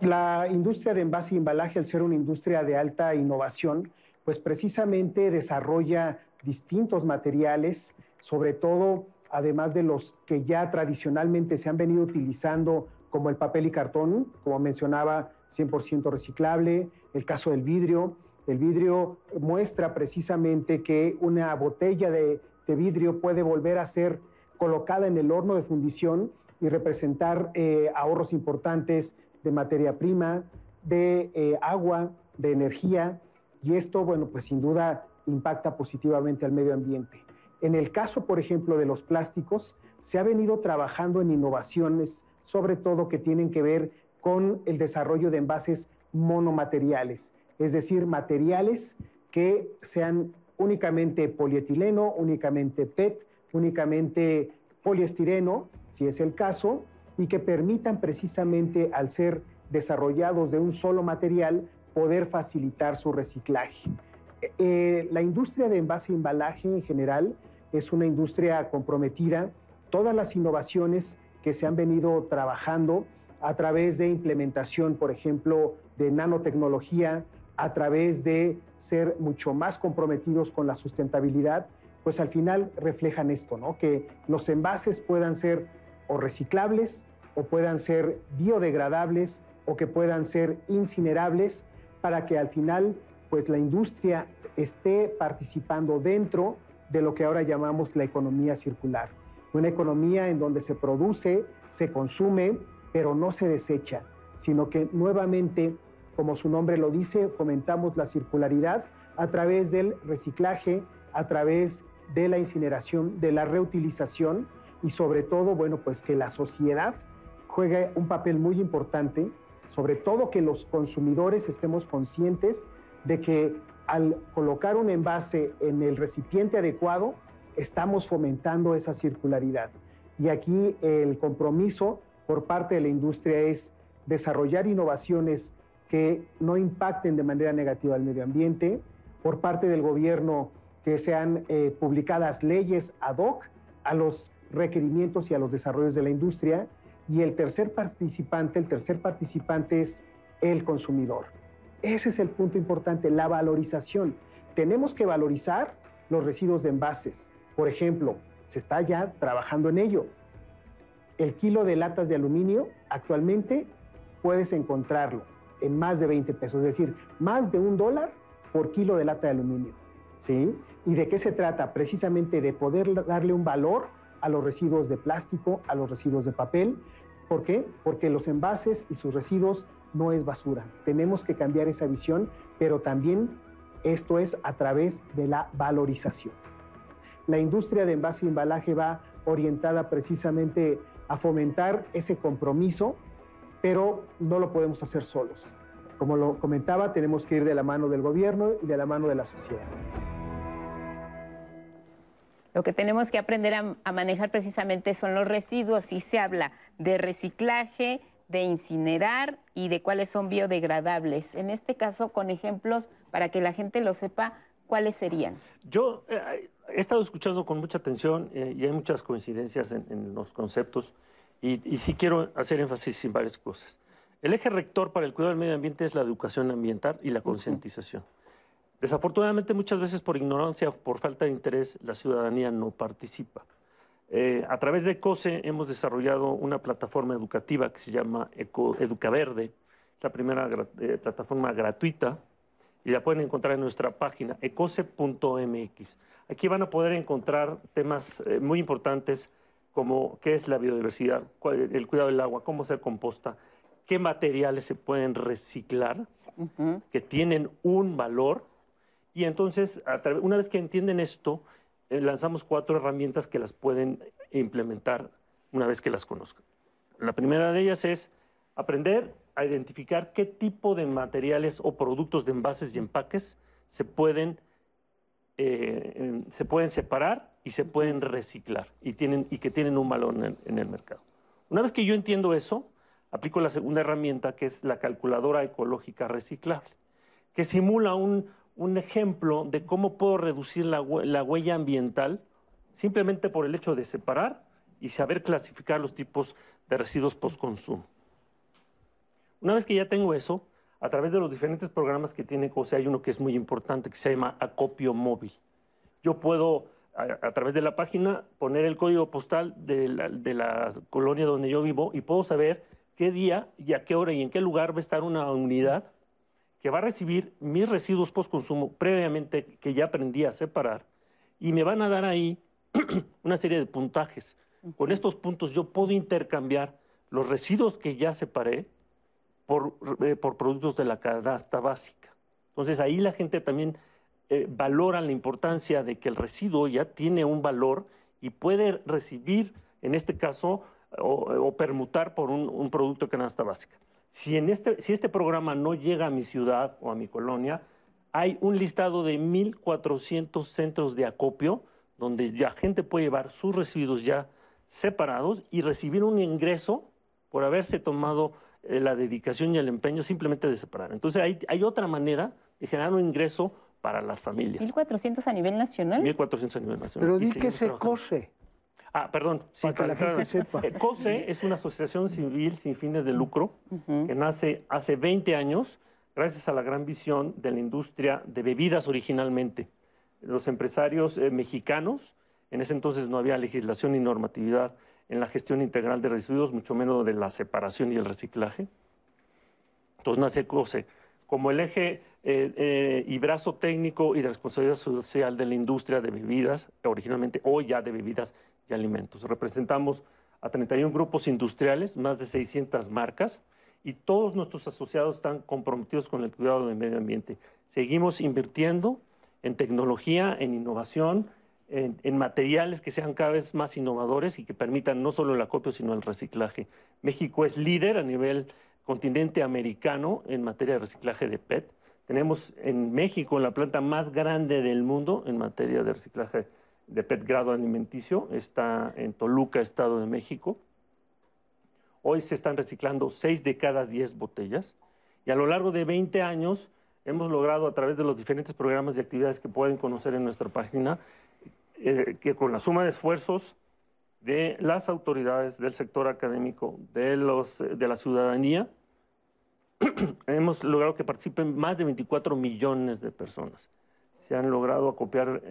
La industria de envase y embalaje, al ser una industria de alta innovación, pues precisamente desarrolla distintos materiales, sobre todo además de los que ya tradicionalmente se han venido utilizando como el papel y cartón, como mencionaba, 100% reciclable, el caso del vidrio. El vidrio muestra precisamente que una botella de, vidrio puede volver a ser colocada en el horno de fundición y representar eh, ahorros importantes de materia prima, de eh, agua, de energía, y esto, bueno, pues sin duda impacta positivamente al medio ambiente. En el caso, por ejemplo, de los plásticos, se ha venido trabajando en innovaciones sobre todo que tienen que ver con el desarrollo de envases monomateriales, es decir, materiales que sean únicamente polietileno, únicamente PET, únicamente poliestireno, si es el caso, y que permitan precisamente al ser desarrollados de un solo material poder facilitar su reciclaje. Eh, la industria de envase y embalaje en general es una industria comprometida. Todas las innovaciones que se han venido trabajando a través de implementación, por ejemplo, de nanotecnología, a través de ser mucho más comprometidos con la sustentabilidad, pues al final reflejan esto, ¿no? Que los envases puedan ser o reciclables o puedan ser biodegradables o que puedan ser incinerables para que al final pues la industria esté participando dentro de lo que ahora llamamos la economía circular una economía en donde se produce, se consume, pero no se desecha, sino que nuevamente, como su nombre lo dice, fomentamos la circularidad a través del reciclaje, a través de la incineración, de la reutilización y sobre todo, bueno, pues que la sociedad juegue un papel muy importante, sobre todo que los consumidores estemos conscientes de que al colocar un envase en el recipiente adecuado, estamos fomentando esa circularidad. Y aquí el compromiso por parte de la industria es desarrollar innovaciones que no impacten de manera negativa al medio ambiente, por parte del gobierno que sean eh, publicadas leyes ad hoc a los requerimientos y a los desarrollos de la industria. Y el tercer participante, el tercer participante es el consumidor. Ese es el punto importante, la valorización. Tenemos que valorizar los residuos de envases, por ejemplo, se está ya trabajando en ello. El kilo de latas de aluminio actualmente puedes encontrarlo en más de 20 pesos, es decir, más de un dólar por kilo de lata de aluminio. ¿Sí? ¿Y de qué se trata? Precisamente de poder darle un valor a los residuos de plástico, a los residuos de papel. ¿Por qué? Porque los envases y sus residuos no es basura. Tenemos que cambiar esa visión, pero también esto es a través de la valorización. La industria de envase y embalaje va orientada precisamente a fomentar ese compromiso, pero no lo podemos hacer solos. Como lo comentaba, tenemos que ir de la mano del gobierno y de la mano de la sociedad. Lo que tenemos que aprender a, manejar precisamente son los residuos y se habla de reciclaje, de incinerar y de cuáles son biodegradables. En este caso, con ejemplos para que la gente lo sepa, ¿cuáles serían? Yo eh, he estado escuchando con mucha atención eh, y hay muchas coincidencias en, los conceptos y, sí quiero hacer énfasis en varias cosas. El eje rector para el cuidado del medio ambiente es la educación ambiental y la concientización. Desafortunadamente, muchas veces por ignorancia o por falta de interés, la ciudadanía no participa. Eh, a través de COSE hemos desarrollado una plataforma educativa que se llama Eco, Educa Verde, la primera eh, plataforma gratuita y la pueden encontrar en nuestra página ecose.mx. Aquí van a poder encontrar temas eh, muy importantes como qué es la biodiversidad, el cuidado del agua, cómo se composta, qué materiales se pueden reciclar, que tienen un valor. Y entonces, una vez que entienden esto, eh, lanzamos cuatro herramientas que las pueden implementar una vez que las conozcan. La primera de ellas es aprender a identificar qué tipo de materiales o productos de envases y empaques se pueden, eh, se pueden separar y se pueden reciclar y, tienen, y que tienen un valor en el, mercado. Una vez que yo entiendo eso, aplico la segunda herramienta que es la calculadora ecológica reciclable, que simula un, ejemplo de cómo puedo reducir la, la huella ambiental simplemente por el hecho de separar y saber clasificar los tipos de residuos post-consumo. Una vez que ya tengo eso, a través de los diferentes programas que tiene COSE, hay uno que es muy importante que se llama acopio móvil. Yo puedo, a, través de la página, poner el código postal de la, colonia donde yo vivo y puedo saber qué día y a qué hora y en qué lugar va a estar una unidad que va a recibir mis residuos post-consumo previamente que ya aprendí a separar y me van a dar ahí [clears throat] una serie de puntajes. Con estos puntos yo puedo intercambiar los residuos que ya separé eh, por, productos de la canasta básica. Entonces ahí la gente también eh, valora la importancia de que el residuo ya tiene un valor y puede recibir, en este caso, o, permutar por un, producto de canasta básica. Si, en este, si este programa no llega a mi ciudad o a mi colonia, hay un listado de 1.400 centros de acopio donde la gente puede llevar sus residuos ya separados y recibir un ingreso por haberse tomado la dedicación y el empeño simplemente de separar. Entonces hay, hay otra manera de generar un ingreso para las familias. ¿1.400 a nivel nacional? 1.400 a nivel nacional. Pero di que se COSE. Ah, perdón. para que la gente sepa. Eh, COSE es una asociación civil sin fines de lucro que nace hace 20 años gracias a la gran visión de la industria de bebidas originalmente. Los empresarios eh, mexicanos, en ese entonces no había legislación ni normatividad en la gestión integral de residuos, mucho menos de la separación y el reciclaje. Entonces nace COSE como el eje eh, eh, y brazo técnico y de responsabilidad social de la industria de bebidas, originalmente hoy ya de bebidas y alimentos. Representamos a 31 grupos industriales, más de 600 marcas, y todos nuestros asociados están comprometidos con el cuidado del medio ambiente. Seguimos invirtiendo en tecnología, en innovación, en, materiales que sean cada vez más innovadores y que permitan no solo el acopio, sino el reciclaje. México es líder a nivel continente americano en materia de reciclaje de PET. Tenemos en México la planta más grande del mundo en materia de reciclaje de PET grado alimenticio. Está en Toluca, Estado de México. Hoy se están reciclando 6 de cada 10 botellas. Y a lo largo de 20 años hemos logrado a través de los diferentes programas y actividades que pueden conocer en nuestra página eh, que con la suma de esfuerzos de las autoridades, del sector académico, de, los, de la ciudadanía, [clears throat] hemos logrado que participen más de 24 millones de personas. Se han logrado acopiar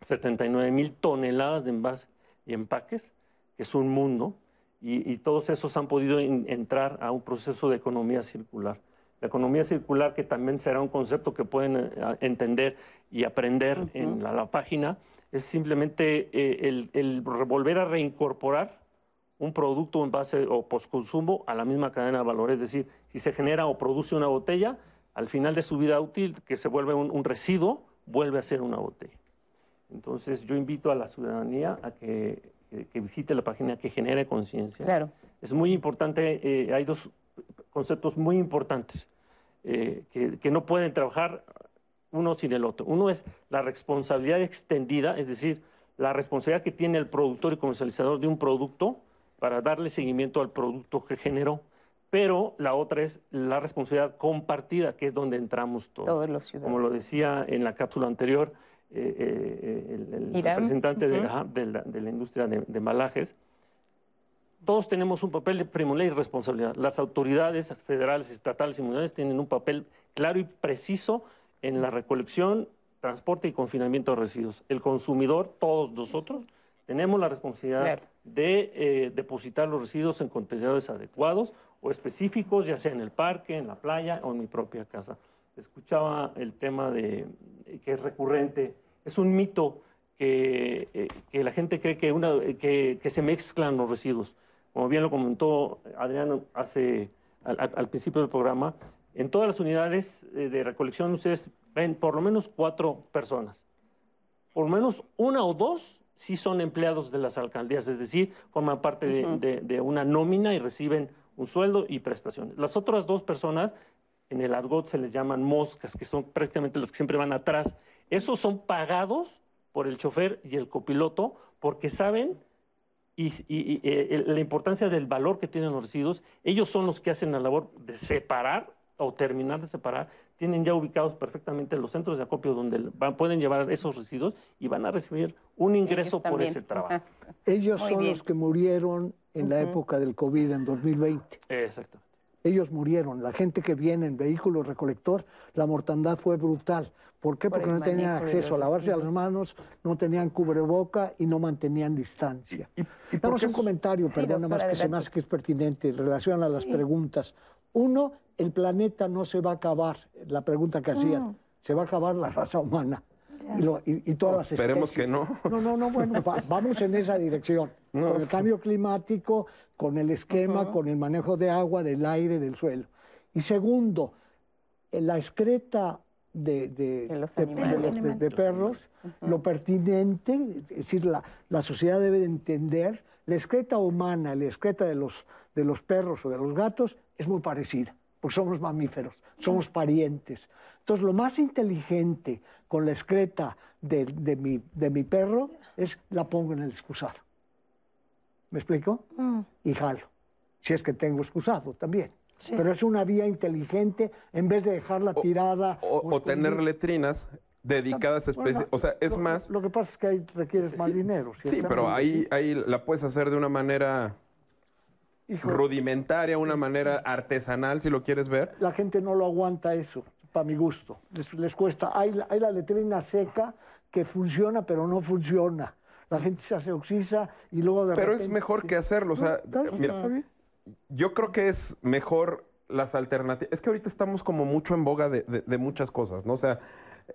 79 eh, [clears throat] mil toneladas de envases y empaques, que es un mundo, y, todos esos han podido entrar a un proceso de economía circular. La economía circular, que también será un concepto que pueden eh, entender y aprender en la, página, es simplemente eh, el, volver a reincorporar un producto en base o postconsumo a la misma cadena de valor. Es decir, si se genera o produce una botella, al final de su vida útil, que se vuelve un, residuo, vuelve a ser una botella. Entonces, yo invito a la ciudadanía a que, visite la página, que genere conciencia. Claro. Es muy importante, eh, hay dos conceptos muy importantes. Eh, que, no pueden trabajar uno sin el otro. Uno es la responsabilidad extendida, es decir, la responsabilidad que tiene el productor y comercializador de un producto para darle seguimiento al producto que generó. Pero la otra es la responsabilidad compartida, que es donde entramos todos. Todos los ciudadanos. Como lo decía en la cápsula anterior, eh, eh, el, representante de, la, industria de, de malajes, todos tenemos un papel de y responsabilidad. Las autoridades federales, estatales y mundiales tienen un papel claro y preciso en la recolección, transporte y confinamiento de residuos. El consumidor, todos nosotros, tenemos la responsabilidad de eh, depositar los residuos en contenedores adecuados o específicos, ya sea en el parque, en la playa o en mi propia casa. Escuchaba el tema de que es recurrente, es un mito que, eh, que la gente cree que, una, que, que, se mezclan los residuos. Como bien lo comentó Adriano hace, al, al principio del programa, en todas las unidades eh, de recolección ustedes ven por lo menos cuatro personas. Por lo menos una o dos sí son empleados de las alcaldías, es decir, forman parte de, de, una nómina y reciben un sueldo y prestaciones. Las otras dos personas, en el argot se les llaman moscas, que son prácticamente los que siempre van atrás. Esos son pagados por el chofer y el copiloto porque saben y, y, eh, la importancia del valor que tienen los residuos. Ellos son los que hacen la labor de separar o terminar de separar, tienen ya ubicados perfectamente los centros de acopio donde pueden llevar esos residuos y van a recibir un ingreso por ese trabajo. Ellos son los que murieron en la época del COVID en 2020. Exacto. Ellos murieron. La gente que viene en vehículo recolector, la mortandad fue brutal. ¿Por qué? Porque no tenían acceso a lavarse las manos, no tenían cubreboca y no mantenían distancia. Y, y, un comentario, perdona más que se me hace que es pertinente en relación a las preguntas. Uno, el planeta no se va a acabar, la pregunta que hacían, mm. se va a acabar la raza humana. Y, todas las Esperemos que no. No, no, no, bueno, [laughs] vamos en esa dirección. Con el cambio climático, con el esquema, con el manejo de agua, del aire, del suelo. Y segundo, la excreta de, de, perros, lo pertinente, es decir, la, la sociedad debe entender, la excreta humana, la excreta de los, de los perros o de los gatos es muy parecida porque somos mamíferos, somos parientes. Entonces, lo más inteligente con la excreta de, mi, de mi, perro es la pongo en el excusado. ¿Me explico? Mm. Y jalo. Si es que tengo excusado también. Pero es una vía inteligente en vez de dejarla tirada. O, tener letrinas dedicadas a especies. o sea, es más. Lo que pasa es que ahí requieres más dinero. sí, pero ahí, ahí la puedes hacer de una manera rudimentaria, una manera artesanal, si lo quieres ver. La gente no lo aguanta eso, para mi gusto. Les, cuesta. Hay, hay, la letrina seca que funciona, pero no funciona. La gente se hace oxisa y luego de Pero es mejor que hacerlo. O sea, yo creo que es mejor las alternativas. Es que ahorita estamos como mucho en boga de, muchas cosas, ¿no? O sea,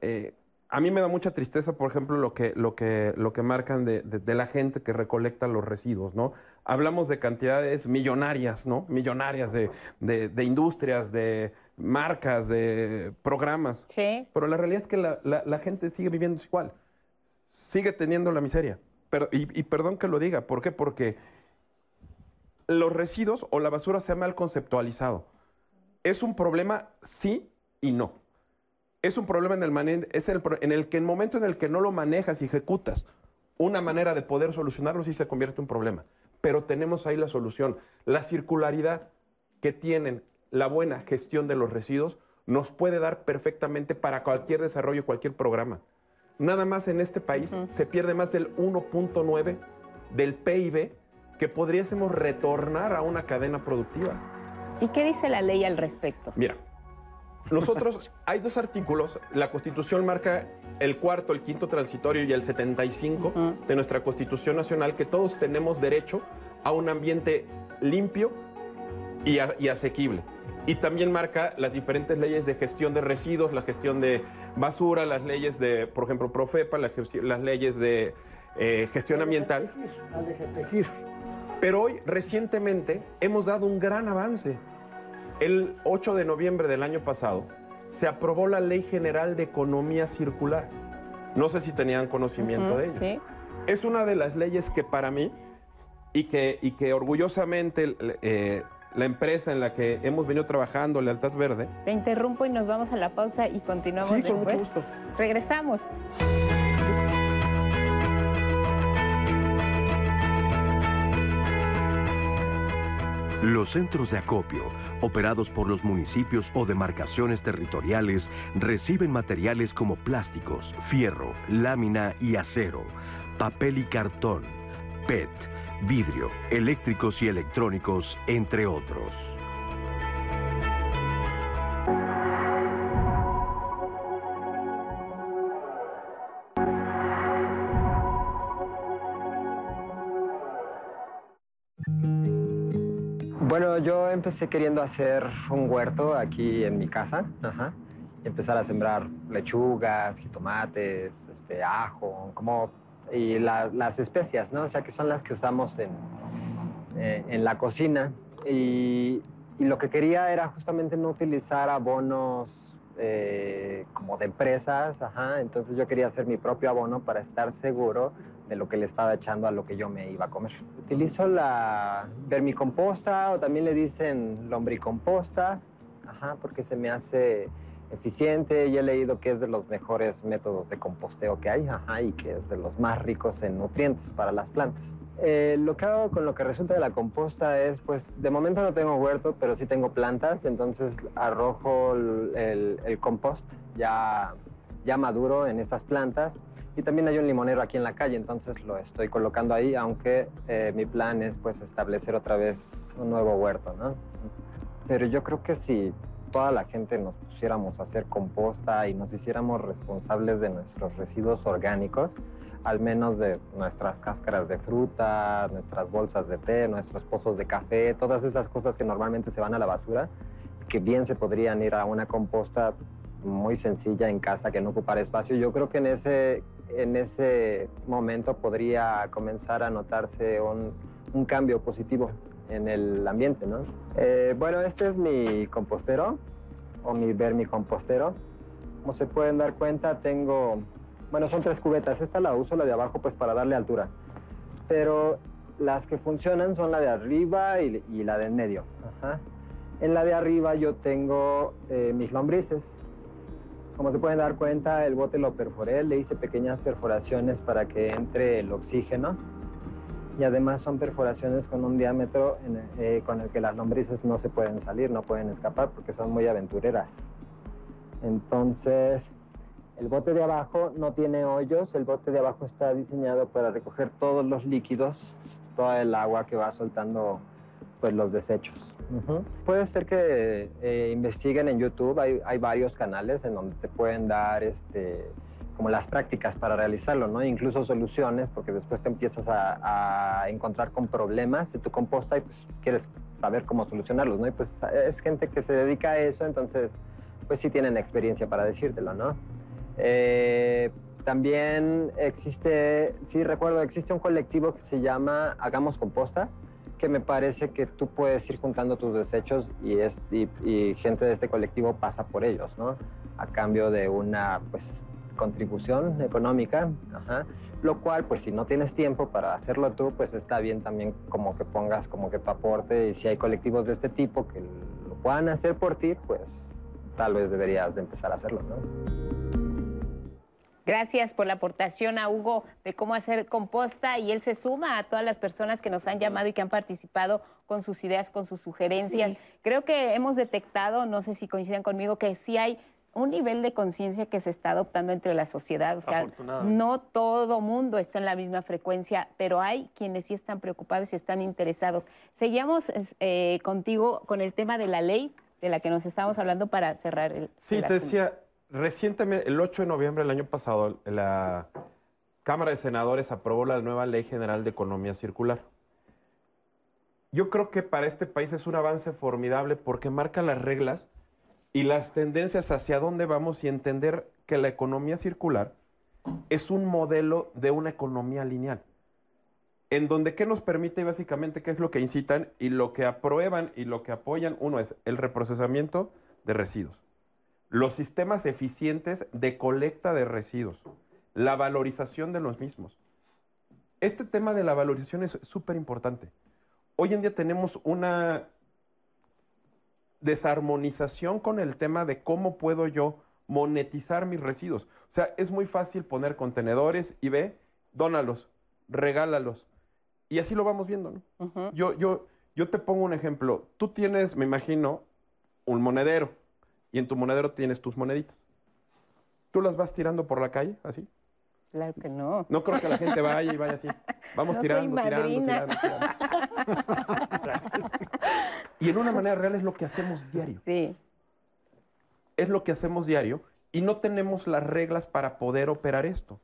eh, a mí me da mucha tristeza, por ejemplo, lo que, lo que, lo que marcan de, la gente que recolecta los residuos, ¿no? Hablamos de cantidades millonarias, ¿no? Millonarias de, industrias, de marcas, de programas. Sí. Pero la realidad es que la, gente sigue viviendo igual. Sigue teniendo la miseria. Pero, y, y perdón que lo diga, ¿por qué? Porque los residuos o la basura se ha mal conceptualizado. Es un problema sí y no es un problema en el, es el, en el que el momento en el que no lo manejas y ejecutas una manera de poder solucionarlo, sí se convierte en un problema. Pero tenemos ahí la solución. La circularidad que tienen la buena gestión de los residuos nos puede dar perfectamente para cualquier desarrollo, cualquier programa. Nada más en este país se pierde más del 1.9 del PIB que podríamos retornar a una cadena productiva. ¿Y qué dice la ley al respecto? Mira, nosotros, [laughs] hay dos artículos. La Constitución marca el cuarto, el quinto transitorio y el 75 de nuestra Constitución Nacional que todos tenemos derecho a un ambiente limpio y, asequible. Y también marca las diferentes leyes de gestión de residuos, la gestión de basura, las leyes de, por ejemplo, Profepa, las, leyes de eh, gestión ambiental. Pero hoy, recientemente, hemos dado un gran avance el 8 de noviembre del año pasado se aprobó la Ley General de Economía Circular. No sé si tenían conocimiento de ello. Es una de las leyes que para mí y que, y que orgullosamente eh, la empresa en la que hemos venido trabajando, Lealtad Verde. Te interrumpo y nos vamos a la pausa y continuamos sí, después. Con gusto. Regresamos. Los centros de acopio, operados por los municipios o demarcaciones territoriales, reciben materiales como plásticos, fierro, lámina y acero, papel y cartón, PET, vidrio, eléctricos y electrónicos, entre otros. Bueno, yo empecé queriendo hacer un huerto aquí en mi casa. Ajá. Y empezar a sembrar lechugas, jitomates, este, ajo, como, y las especias, ¿no? O sea, que son las que usamos en, eh, en la cocina. Y, y lo que quería era justamente no utilizar abonos eh, como de empresas, ajá, entonces yo quería hacer mi propio abono para estar seguro de lo que le estaba echando a lo que yo me iba a comer. Utilizo la vermicomposta o también le dicen lombricomposta, ajá, porque se me hace eficiente y he leído que es de los mejores métodos de composteo que hay ajá, y que es de los más ricos en nutrientes para las plantas. Eh, lo que hago con lo que resulta de la composta es, pues, de momento no tengo huerto, pero sí tengo plantas, entonces arrojo el, el, compost ya, ya maduro en estas plantas. Y también hay un limonero aquí en la calle, entonces lo estoy colocando ahí, aunque eh, mi plan es, pues, establecer otra vez un nuevo huerto, ¿no? Pero yo creo que si toda la gente nos pusiéramos a hacer composta y nos hiciéramos responsables de nuestros residuos orgánicos, al menos de nuestras cáscaras de fruta, nuestras bolsas de té, nuestros pozos de café, todas esas cosas que normalmente se van a la basura, que bien se podrían ir a una composta muy sencilla en casa que no ocupara espacio. Yo creo que en ese, en ese momento podría comenzar a notarse un, un cambio positivo en el ambiente, ¿no? Eh, bueno, este es mi compostero o mi vermicompostero. Como se pueden dar cuenta, tengo bueno, son tres cubetas. Esta la uso, la de abajo, pues para darle altura. Pero las que funcionan son la de arriba y, la de en medio. En la de arriba yo tengo eh, mis lombrices. Como se pueden dar cuenta, el bote lo perforé, le hice pequeñas perforaciones para que entre el oxígeno. Y además son perforaciones con un diámetro eh, con el que las lombrices no se pueden salir, no pueden escapar porque son muy aventureras. Entonces, el bote de abajo no tiene hoyos, el bote de abajo está diseñado para recoger todos los líquidos, toda el agua que va soltando pues los desechos. Puede ser que eh, investiguen en YouTube, hay, varios canales en donde te pueden dar este, como las prácticas para realizarlo, ¿no? Incluso soluciones, porque después te empiezas a, a, encontrar con problemas de tu composta y pues quieres saber cómo solucionarlos, ¿no? Y pues es gente que se dedica a eso, entonces pues sí tienen experiencia para decírtelo, ¿no? Eh, también existe, sí recuerdo, existe un colectivo que se llama Hagamos Composta, que me parece que tú puedes ir juntando tus desechos y, y, gente de este colectivo pasa por ellos, ¿no? A cambio de una, pues, contribución económica, lo cual, pues, si no tienes tiempo para hacerlo tú, pues está bien también como que pongas como que tu aporte y si hay colectivos de este tipo que lo puedan hacer por ti, pues tal vez deberías de empezar a hacerlo, ¿no? Gracias por la aportación a Hugo de cómo hacer composta y él se suma a todas las personas que nos han llamado y que han participado con sus ideas, con sus sugerencias. Creo que hemos detectado, no sé si coinciden conmigo, que sí hay un nivel de conciencia que se está adoptando entre la sociedad. O sea, no todo mundo está en la misma frecuencia, pero hay quienes sí están preocupados y están interesados. Seguíamos eh, contigo con el tema de la ley de la que nos estábamos hablando para cerrar el. Sí, te decía, Recientemente, el 8 de noviembre del año pasado, la Cámara de Senadores aprobó la nueva Ley General de Economía Circular. Yo creo que para este país es un avance formidable porque marca las reglas y las tendencias hacia dónde vamos y entender que la economía circular es un modelo de una economía lineal. En donde, ¿qué nos permite básicamente? ¿Qué es lo que incitan y lo que aprueban y lo que apoyan? Uno es el reprocesamiento de residuos los sistemas eficientes de colecta de residuos, la valorización de los mismos. Este tema de la valorización es súper importante. Hoy en día tenemos una desarmonización con el tema de cómo puedo yo monetizar mis residuos. O sea, es muy fácil poner contenedores y ve, dónalos, regálalos. Y así lo vamos viendo, ¿no? yo, yo, yo te pongo un ejemplo. Tú tienes, me imagino, un monedero y en tu monedero tienes tus moneditas. ¿Tú las vas tirando por la calle así? Claro que no. No creo que la gente vaya y vaya así. [laughs] Vamos tirando, tirando, tirando, [laughs] y en una manera real es lo que hacemos diario. Sí. Es lo que hacemos diario y no tenemos las reglas para poder operar esto.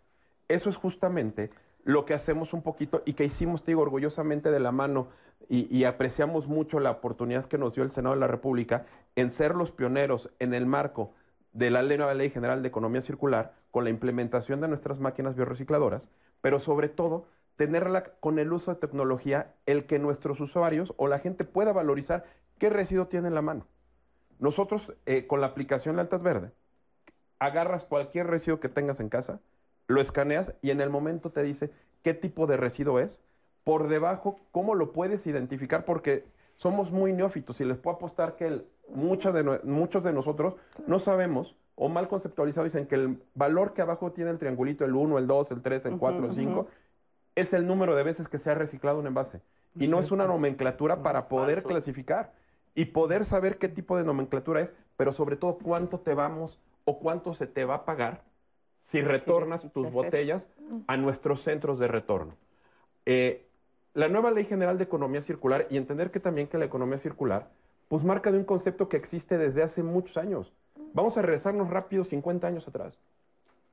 Eso es justamente lo que hacemos un poquito y que hicimos, te digo, orgullosamente de la mano y, apreciamos mucho la oportunidad que nos dio el Senado de la República en ser los pioneros en el marco de la nueva Ley General de Economía Circular con la implementación de nuestras máquinas biorecicladoras, pero sobre todo tenerla con el uso de tecnología, el que nuestros usuarios o la gente pueda valorizar qué residuo tiene en la mano. Nosotros, eh, con la aplicación Altas Verde, agarras cualquier residuo que tengas en casa, lo escaneas y en el momento te dice qué tipo de residuo es, por debajo, cómo lo puedes identificar, porque somos muy neófitos y les puedo apostar que el, de, muchos de nosotros no sabemos o mal conceptualizados dicen que el valor que abajo tiene el triangulito, el 1, el 2, el 3, el 4, el 5, es el número de veces que se ha reciclado un envase. Y no es una nomenclatura para poder clasificar y poder saber qué tipo de nomenclatura es, pero sobre todo cuánto te vamos o cuánto se te va a pagar si retornas tus botellas a nuestros centros de retorno. Eh, la nueva Ley General de Economía Circular y entender que también que la economía circular, pues marca de un concepto que existe desde hace muchos años. Vamos a regresarnos rápido 50 años atrás.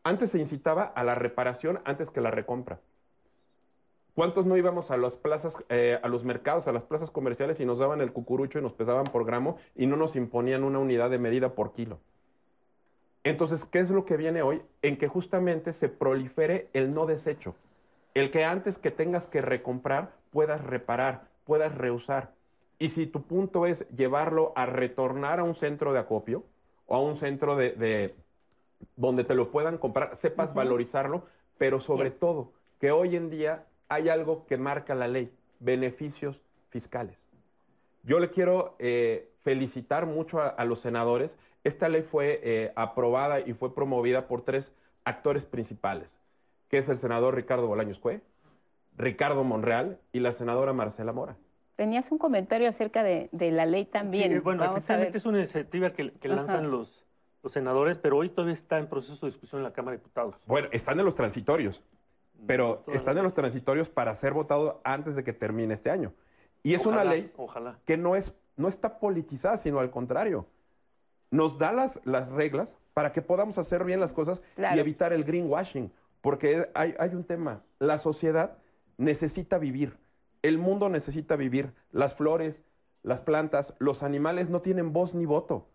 Antes se incitaba a la reparación antes que la recompra. ¿Cuántos no íbamos a las plazas, eh, a los mercados, a las plazas comerciales y nos daban el cucurucho y nos pesaban por gramo y no nos imponían una unidad de medida por kilo? Entonces, ¿qué es lo que viene hoy? En que justamente se prolifere el no desecho. El que antes que tengas que recomprar, puedas reparar, puedas reusar. Y si tu punto es llevarlo a retornar a un centro de acopio o a un centro de, donde te lo puedan comprar, sepas valorizarlo, pero sobre todo que hoy en día hay algo que marca la ley, beneficios fiscales. Yo le quiero eh, felicitar mucho a, los senadores. Esta ley fue eh, aprobada y fue promovida por tres actores principales, que es el senador Ricardo Bolaños Cue, Ricardo Monreal y la senadora Marcela Mora. Tenías un comentario acerca de, la ley también. Sí, bueno, efectivamente es una iniciativa que, lanzan los, los senadores, pero hoy todavía está en proceso de discusión en la Cámara de Diputados. Bueno, están en los transitorios pero están en los transitorios para ser votado antes de que termine este año. Y es una ley que no, es, no está politizada, sino al contrario. Nos da las, las reglas para que podamos hacer bien las cosas y evitar el greenwashing. Porque hay, hay un tema, la sociedad necesita vivir, el mundo necesita vivir, las flores, las plantas, los animales no tienen voz ni voto.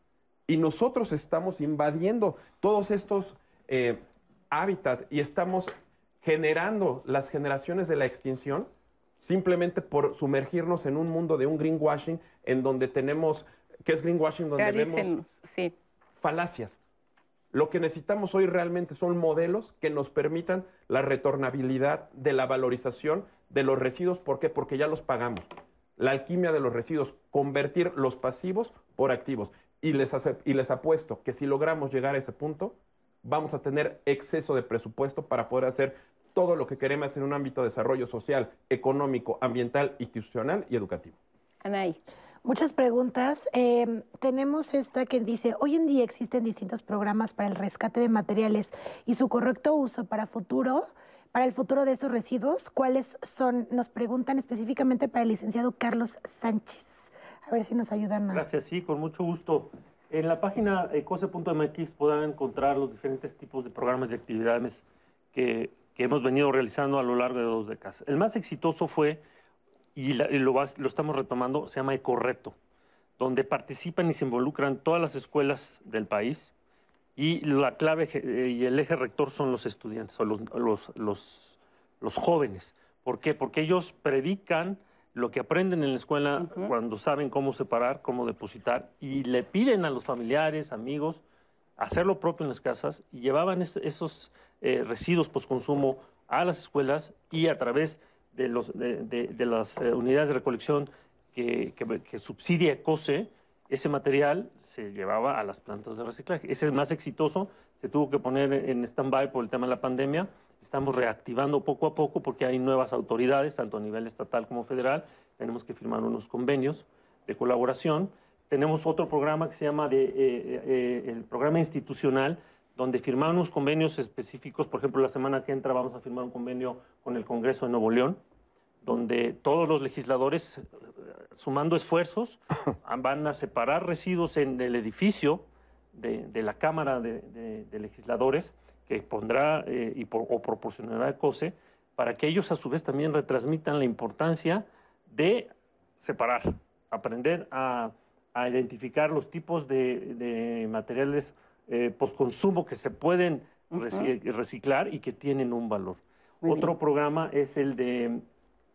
Y nosotros estamos invadiendo todos estos eh, hábitats y estamos generando las generaciones de la extinción simplemente por sumergirnos en un mundo de un greenwashing en donde tenemos, ¿qué es greenwashing? Donde vemos falacias. Lo que necesitamos hoy realmente son modelos que nos permitan la retornabilidad de la valorización de los residuos. ¿Por qué? Porque ya los pagamos. La alquimia de los residuos, convertir los pasivos por activos. Y les, y les apuesto que si logramos llegar a ese punto, vamos a tener exceso de presupuesto para poder hacer todo lo que queremos en un ámbito de desarrollo social, económico, ambiental, institucional y educativo. Anaí. Muchas preguntas. Em, tenemos esta que dice, hoy en día existen distintos programas para el rescate de materiales y su correcto uso para futuro, para el futuro de esos residuos. ¿Cuáles son? Nos preguntan específicamente para el licenciado Carlos Sánchez. A ver si nos ayudan. A... Gracias, sí, con mucho gusto. En la página ecose.mx podrán encontrar los diferentes tipos de programas y actividades que que hemos venido realizando a lo largo de dos décadas. El más exitoso fue, y, lo, estamos retomando, se llama Ecorreto, donde participan y se involucran todas las escuelas del país y la clave eh, y el eje rector son los estudiantes o los, los, jóvenes. ¿Por qué? Porque ellos predican lo que aprenden en la escuela cuando saben cómo separar, cómo depositar y le piden a los familiares, amigos, hacer lo propio en las casas y llevaban esos eh, residuos postconsumo a las escuelas y a través de, los, de, las eh, unidades de recolección que, subsidia COSE, ese material se llevaba a las plantas de reciclaje. Ese es más exitoso, se tuvo que poner en stand-by por el tema de la pandemia. Estamos reactivando poco a poco porque hay nuevas autoridades, tanto a nivel estatal como federal. Tenemos que firmar unos convenios de colaboración. Tenemos otro programa que se llama de, eh, el programa institucional, donde firmamos convenios específicos. Por ejemplo, la semana que entra vamos a firmar un convenio con el Congreso de Nuevo León, donde todos los legisladores, sumando esfuerzos, [laughs] van a separar residuos en el edificio de, la Cámara de, Legisladores, que pondrá eh, y o proporcionará el COSE, para que ellos a su vez también retransmitan la importancia de separar, aprender a, identificar los tipos de, materiales eh, postconsumo que se pueden reciclar y que tienen un valor. Otro programa es el de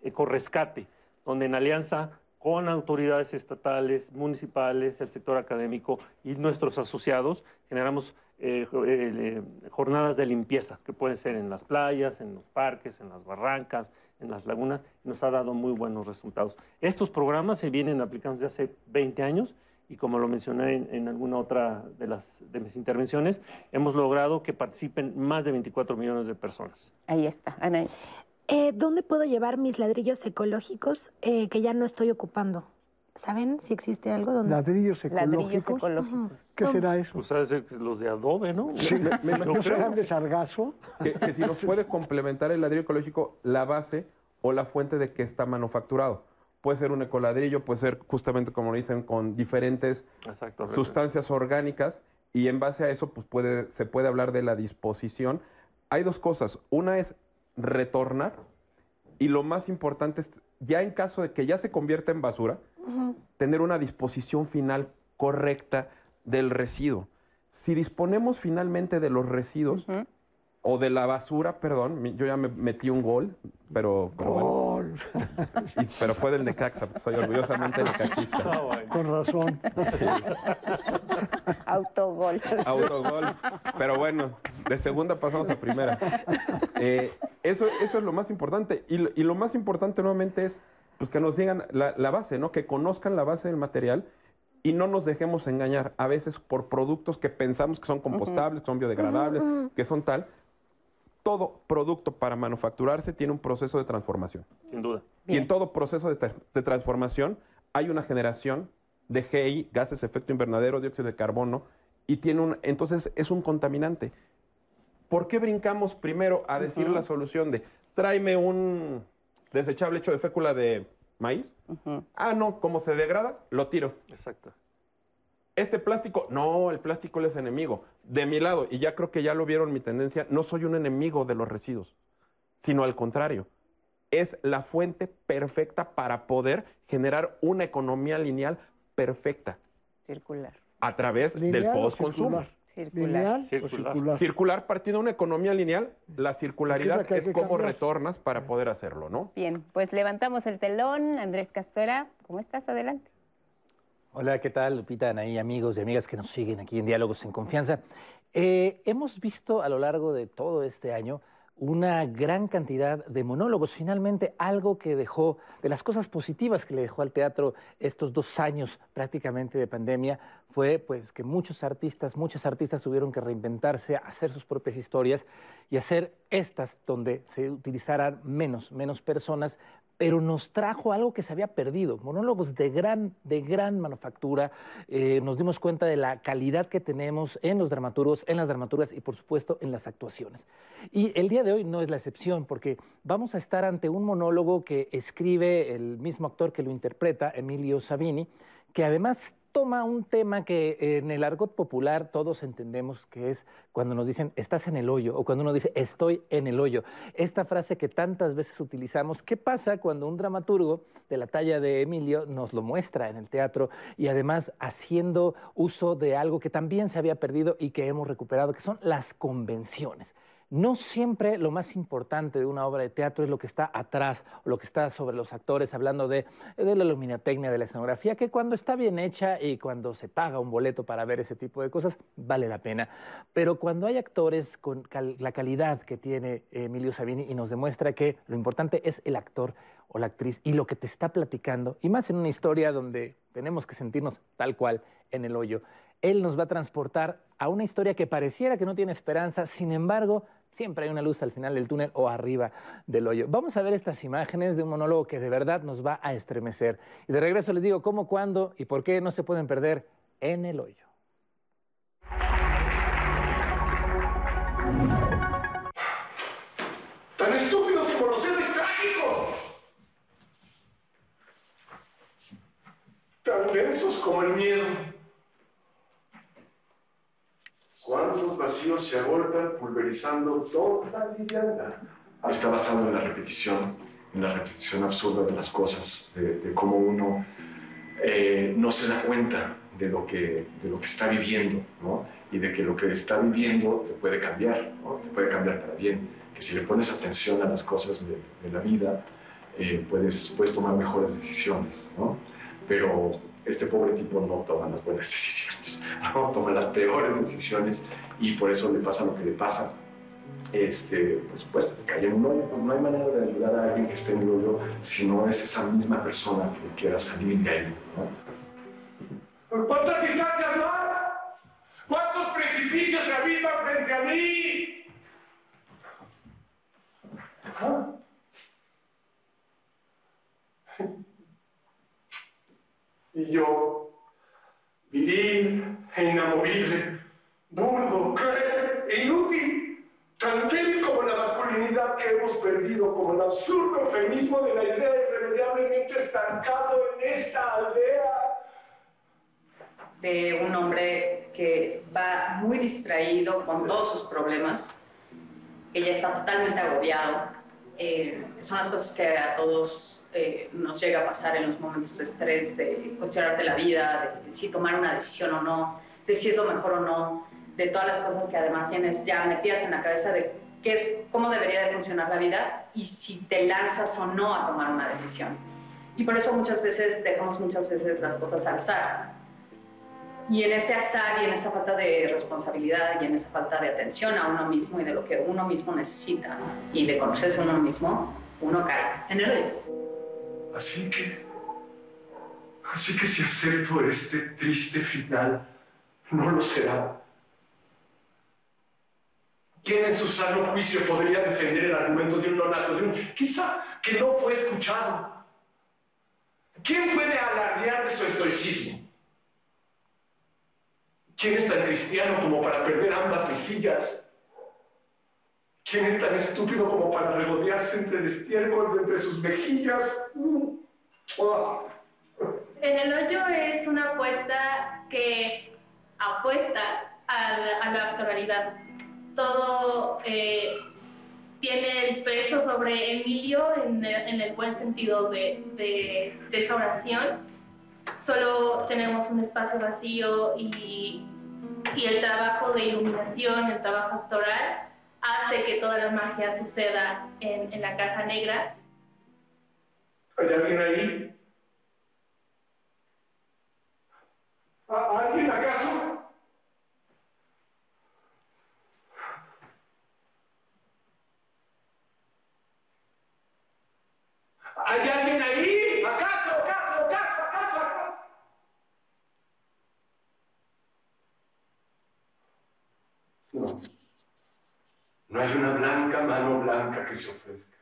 Ecorescate, donde en alianza con autoridades estatales, municipales, el sector académico y nuestros asociados, generamos eh, eh, jornadas de limpieza, que pueden ser en las playas, en los parques, en las barrancas, en las lagunas, nos ha dado muy buenos resultados. Estos programas se vienen aplicando desde hace 20 años y como lo mencioné en, alguna otra de, las, de mis intervenciones, hemos logrado que participen más de 24 millones de personas. Ahí está, Ana. Eh, ¿Dónde puedo llevar mis ladrillos ecológicos eh, que ya no estoy ocupando? ¿Saben si existe algo donde... ¿Ladrillos ecológicos? ¿Qué será eso? Pues ha ser los de adobe, ¿no? Sí, me, me serán de sargazo. Que, que si nos puede complementar el ladrillo ecológico, la base o la fuente de que está manufacturado. Puede ser un ecoladrillo, puede ser justamente como dicen, con diferentes sustancias orgánicas y en base a eso pues puede, se puede hablar de la disposición. Hay dos cosas. Una es retornar y lo más importante es, ya en caso de que ya se convierta en basura, tener una disposición final correcta del residuo. Si disponemos finalmente de los residuos, o de la basura, perdón, yo ya me metí un gol, pero, gol. [laughs] pero fue del Necaxa, soy orgullosamente necaxista. Ah, Con razón. Autogol. Autogol. Pero bueno, de segunda pasamos a primera. Eh, eso, eso es lo más importante. Y, lo más importante nuevamente es pues, que nos digan la, la base, ¿no? Que conozcan la base del material y no nos dejemos engañar a veces por productos que pensamos que son compostables, que son biodegradables, que son tal, todo producto para manufacturarse tiene un proceso de transformación. Sin duda. Y en todo proceso de, transformación hay una generación de GI, gases de efecto invernadero, dióxido de carbono, y tiene un, entonces es un contaminante. ¿Por qué brincamos primero a decir la solución de tráeme un desechable hecho de fécula de maíz? Ah, no, como se degrada, lo tiro. Exacto este plástico, no, el plástico es enemigo. De mi lado, y ya creo que ya lo vieron mi tendencia, no soy un enemigo de los residuos, sino al contrario. Es la fuente perfecta para poder generar una economía lineal perfecta. Circular. A través del postconsumo. Circular. Circular. circular. partiendo de una economía lineal, la circularidad es, cómo retornas para poder hacerlo, ¿no? Bien, pues levantamos el telón. Andrés Castora, ¿cómo estás? Adelante. Hola, ¿qué tal, Lupita, Anaí, amigos y amigas que nos siguen aquí en Diálogos en Confianza? Eh, hemos visto a lo largo de todo este año una gran cantidad de monólogos. Finalmente, algo que dejó, de las cosas positivas que le dejó al teatro estos dos años prácticamente de pandemia, fue pues que muchos artistas, muchas artistas tuvieron que reinventarse, hacer sus propias historias y hacer estas donde se utilizaran menos, menos personas, pero nos trajo algo que se había perdido, monólogos de gran, de gran manufactura. Eh, nos dimos cuenta de la calidad que tenemos en los dramaturgos, en las dramaturgas y por supuesto en las actuaciones. Y el día de hoy no es la excepción, porque vamos a estar ante un monólogo que escribe el mismo actor que lo interpreta, Emilio Savini, que además toma un tema que en el argot popular todos entendemos que es cuando nos dicen estás en el hoyo o cuando uno dice estoy en el hoyo. Esta frase que tantas veces utilizamos, ¿qué pasa cuando un dramaturgo de la talla de Emilio nos lo muestra en el teatro y además haciendo uso de algo que también se había perdido y que hemos recuperado, que son las convenciones? No siempre lo más importante de una obra de teatro es lo que está atrás o lo que está sobre los actores, hablando de, la luminotecnia, de la escenografía, que cuando está bien hecha y cuando se paga un boleto para ver ese tipo de cosas, vale la pena. Pero cuando hay actores con la calidad que tiene Emilio Sabini y nos demuestra que lo importante es el actor o la actriz y lo que te está platicando, y más en una historia donde tenemos que sentirnos tal cual en el hoyo. Él nos va a transportar a una historia que pareciera que no tiene esperanza, sin embargo, siempre hay una luz al final del túnel o arriba del hoyo. Vamos a ver estas imágenes de un monólogo que de verdad nos va a estremecer. Y de regreso les digo cómo, cuándo y por qué no se pueden perder en el hoyo. Tan estúpidos como los trágicos. Tan densos como el miedo. ¿Cuántos vacíos se agolpan pulverizando toda vivienda? Está basado en la repetición en la repetición absurda de las cosas, de, cómo uno eh, no se da cuenta de lo que, de lo que está viviendo, ¿no? Y de que lo que está viviendo te puede cambiar, ¿no? Te puede cambiar para bien. Que si le pones atención a las cosas de, de la vida, eh, puedes, puedes tomar mejores decisiones, ¿no? Pero este pobre tipo no toma las buenas [laughs] decisiones, ¿no? Toma las peores decisiones y por eso le pasa lo que le pasa este, por supuesto, cae un hoyo. No hay manera de ayudar a alguien que esté en un hoyo si no es esa misma persona que quiera salir de ahí. ¿Cuántas distancias más? ¿Cuántos precipicios se abisman frente a mí? ¿Ah? Y yo, viril e inamovible, burdo, cruel e inútil, tan débil como la masculinidad que hemos perdido, como el absurdo eufemismo de la idea irremediablemente estancado en esta aldea. De un hombre que va muy distraído con todos sus problemas, que ya está totalmente agobiado. Eh, son las cosas que a todos eh, nos llega a pasar en los momentos de estrés, de cuestionarte la vida, de si tomar una decisión o no, de si es lo mejor o no de todas las cosas que además tienes ya metidas en la cabeza de qué es, cómo debería de funcionar la vida y si te lanzas o no a tomar una decisión. Y por eso muchas veces dejamos muchas veces las cosas al azar. Y en ese azar y en esa falta de responsabilidad y en esa falta de atención a uno mismo y de lo que uno mismo necesita y de conocerse a uno mismo, uno cae en el hoyo. Así que, así que si acepto este triste final, no lo será ¿Quién en su sano juicio podría defender el argumento de un nonato, de un quizá que no fue escuchado? ¿Quién puede alardear de su estoicismo? ¿Quién es tan cristiano como para perder ambas mejillas? ¿Quién es tan estúpido como para regodearse entre el estiércol entre sus mejillas? En el hoyo es una apuesta que apuesta a la, a la actualidad todo eh, tiene el peso sobre Emilio en, el buen sentido de, de, esa oración. Solo tenemos un espacio vacío y, y el trabajo de iluminación, el trabajo actoral, hace que toda la magia suceda en, en la caja negra. ¿Hay alguien ahí? ¿Alguien acaso? ¿Hay alguien ahí? ¿Acaso, acaso, acaso, acaso, acaso? No. No hay una blanca mano blanca que se ofrezca.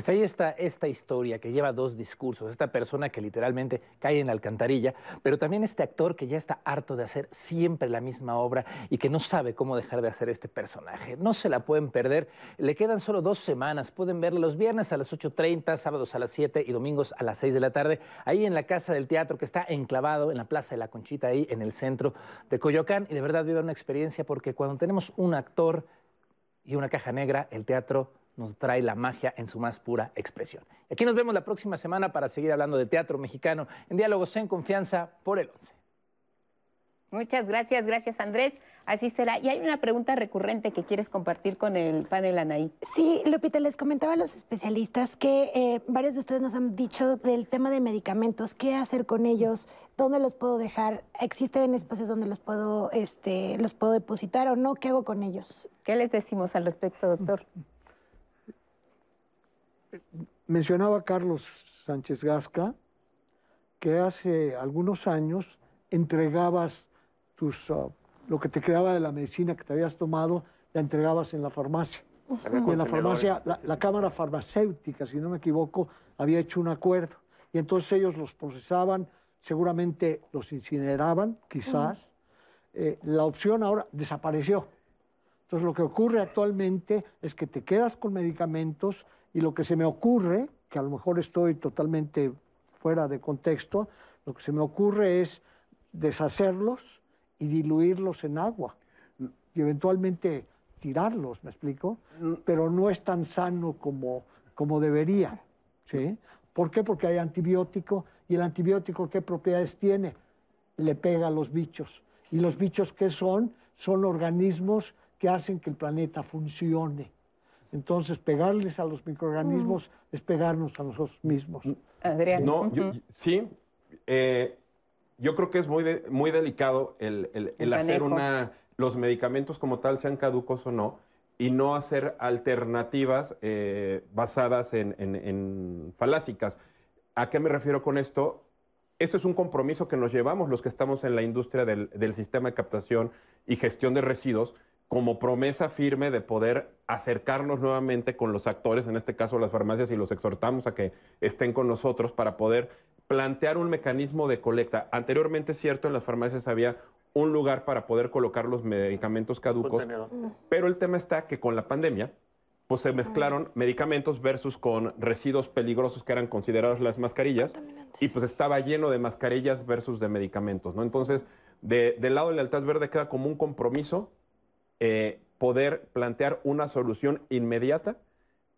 Pues ahí está esta historia que lleva dos discursos, esta persona que literalmente cae en la alcantarilla, pero también este actor que ya está harto de hacer siempre la misma obra y que no sabe cómo dejar de hacer este personaje. No se la pueden perder, le quedan solo dos semanas, pueden verla los viernes a las 8.30, sábados a las 7 y domingos a las 6 de la tarde, ahí en la Casa del Teatro que está enclavado en la Plaza de la Conchita, ahí en el centro de Coyoacán, y de verdad vive una experiencia porque cuando tenemos un actor y una caja negra, el teatro nos trae la magia en su más pura expresión. Aquí nos vemos la próxima semana para seguir hablando de teatro mexicano en Diálogos en Confianza por el 11. Muchas gracias, gracias Andrés. Así será. Y hay una pregunta recurrente que quieres compartir con el panel, Anaí. Sí, Lupita, les comentaba a los especialistas que eh, varios de ustedes nos han dicho del tema de medicamentos, qué hacer con ellos, dónde los puedo dejar, existen espacios donde los puedo, este, los puedo depositar o no, qué hago con ellos. ¿Qué les decimos al respecto, doctor? Mencionaba Carlos Sánchez Gasca que hace algunos años entregabas tus, uh, lo que te quedaba de la medicina que te habías tomado, la entregabas en la farmacia. Y en la farmacia, la, Cámara Farmacéutica, si no me equivoco, había hecho un acuerdo. Y entonces ellos los procesaban, seguramente los incineraban, quizás. Eh, la opción ahora desapareció. Entonces lo que ocurre actualmente es que te quedas con medicamentos y lo que se me ocurre, que a lo mejor estoy totalmente fuera de contexto, lo que se me ocurre es deshacerlos y diluirlos en agua y eventualmente tirarlos, ¿me explico? Pero no es tan sano como, como debería. ¿sí? ¿Por qué? Porque hay antibiótico y el antibiótico ¿qué propiedades tiene? Le pega a los bichos. ¿Y los bichos qué son? Son organismos que hacen que el planeta funcione. Entonces, pegarles a los microorganismos es pegarnos a nosotros mismos. Adrián. No, yo- sí. eh, yo creo que es muy, de- muy delicado el, el- el El hacer una. Los medicamentos como tal, sean caducos o no, y no hacer alternativas eh, basadas en, en- en falásicas. ¿A qué me refiero con esto? Esto es un compromiso que nos llevamos los que estamos en la industria del, del sistema de captación y gestión de residuos como promesa firme de poder acercarnos nuevamente con los actores, en este caso las farmacias, y los exhortamos a que estén con nosotros para poder plantear un mecanismo de colecta. Anteriormente, es cierto, en las farmacias había un lugar para poder colocar los medicamentos caducos, Contenedor. pero el tema está que con la pandemia, pues se mezclaron medicamentos versus con residuos peligrosos que eran considerados las mascarillas y pues estaba lleno de mascarillas versus de medicamentos, ¿no? Entonces, de- del lado de lealtad verde queda como un compromiso eh, poder plantear una solución inmediata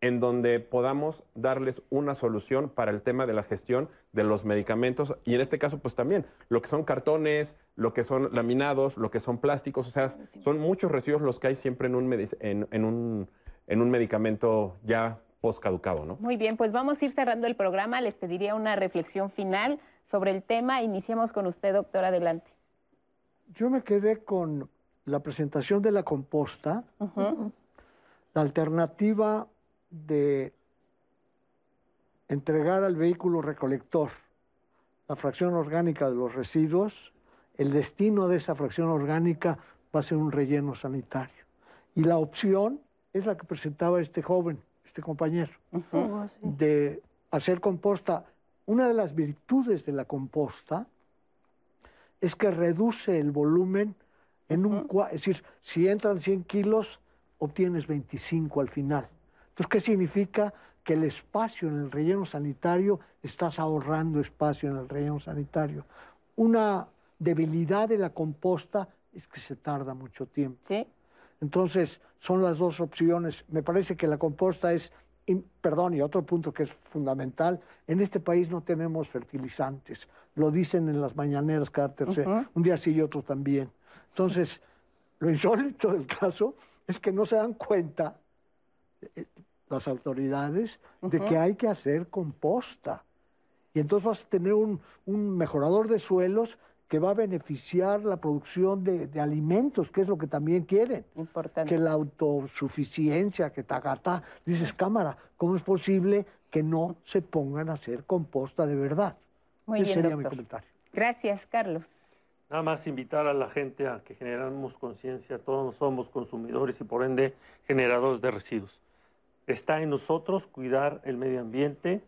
en donde podamos darles una solución para el tema de la gestión de los medicamentos y en este caso pues también lo que son cartones, lo que son laminados, lo que son plásticos, o sea, son muchos residuos los que hay siempre en un, en, en un, en un medicamento ya post caducado, ¿no? Muy bien, pues vamos a ir cerrando el programa. Les pediría una reflexión final sobre el tema. Iniciemos con usted, doctor. Adelante. Yo me quedé con la presentación de la composta, la alternativa de entregar al vehículo recolector la fracción orgánica de los residuos, el destino de esa fracción orgánica va a ser un relleno sanitario. Y la opción es la que presentaba este joven, este compañero, de hacer composta. Una de las virtudes de la composta es que reduce el volumen en un es decir, si entran 100 kilos, obtienes 25 al final. Entonces, ¿qué significa? Que el espacio en el relleno sanitario, estás ahorrando espacio en el relleno sanitario. Una debilidad de la composta es que se tarda mucho tiempo. Entonces, son las dos opciones. Me parece que la composta es, perdón, y otro punto que es fundamental, en este país no tenemos fertilizantes. Lo dicen en las mañaneras cada tercer, un día sí y otro también. Entonces, lo insólito del caso es que no se dan cuenta eh, las autoridades de que hay que hacer composta. Y entonces vas a tener un, un mejorador de suelos que va a beneficiar la producción de, de alimentos, que es lo que también quieren. Que la autosuficiencia, que tagata. Dices, cámara, ¿cómo es posible que no se pongan a hacer composta de verdad? Muy Ese bien, sería mi comentario. Gracias, Carlos. Nada más invitar a la gente a que generemos conciencia, todos somos consumidores y por ende generadores de residuos. Está en nosotros cuidar el medio ambiente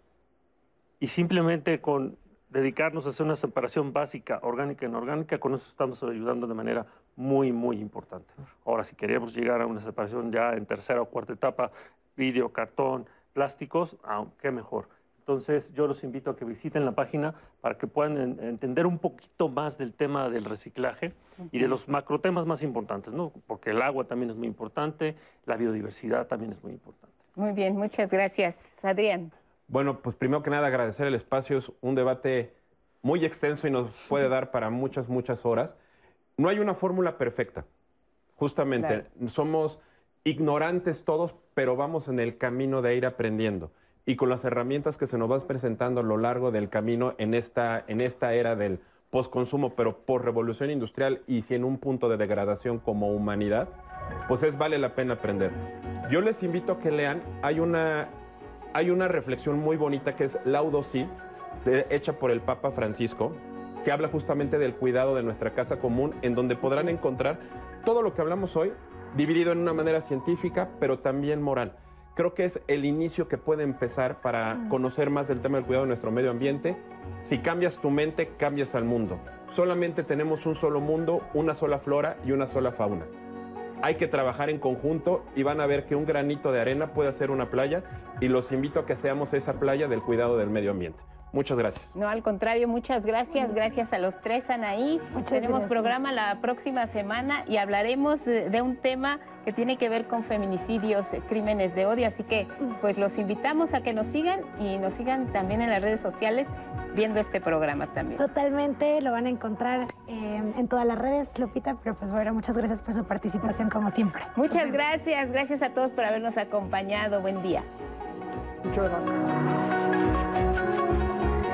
y simplemente con dedicarnos a hacer una separación básica, orgánica e inorgánica, con eso estamos ayudando de manera muy, muy importante. Ahora, si queremos llegar a una separación ya en tercera o cuarta etapa, vidrio, cartón, plásticos, qué mejor. Entonces, yo los invito a que visiten la página para que puedan en- entender un poquito más del tema del reciclaje y de los macrotemas más importantes, ¿no? Porque el agua también es muy importante, la biodiversidad también es muy importante. Muy bien, muchas gracias. Adrián. Bueno, pues primero que nada agradecer el espacio, es un debate muy extenso y nos puede dar para muchas, muchas horas. No hay una fórmula perfecta, justamente. Somos ignorantes todos, pero vamos en el camino de ir aprendiendo. Y con las herramientas que se nos van presentando a lo largo del camino en esta, en esta era del postconsumo, pero por revolución industrial y si en un punto de degradación como humanidad, pues es vale la pena aprender. Yo les invito a que lean, hay una, hay una reflexión muy bonita que es Laudo Si, hecha por el Papa Francisco, que habla justamente del cuidado de nuestra casa común, en donde podrán encontrar todo lo que hablamos hoy, dividido en una manera científica, pero también moral. Creo que es el inicio que puede empezar para conocer más del tema del cuidado de nuestro medio ambiente. Si cambias tu mente, cambias al mundo. Solamente tenemos un solo mundo, una sola flora y una sola fauna. Hay que trabajar en conjunto y van a ver que un granito de arena puede hacer una playa y los invito a que seamos esa playa del cuidado del medio ambiente. Muchas gracias. No, al contrario, muchas gracias. Gracias a los tres, Anaí. Tenemos programa la próxima semana y hablaremos de un tema que tiene que ver con feminicidios, crímenes de odio. Así que, pues los invitamos a que nos sigan y nos sigan también en las redes sociales viendo este programa también. Totalmente, lo van a encontrar eh, en todas las redes, Lupita, pero pues bueno, muchas gracias por su participación como siempre. Muchas gracias, gracias a todos por habernos acompañado. Buen día. Muchas gracias.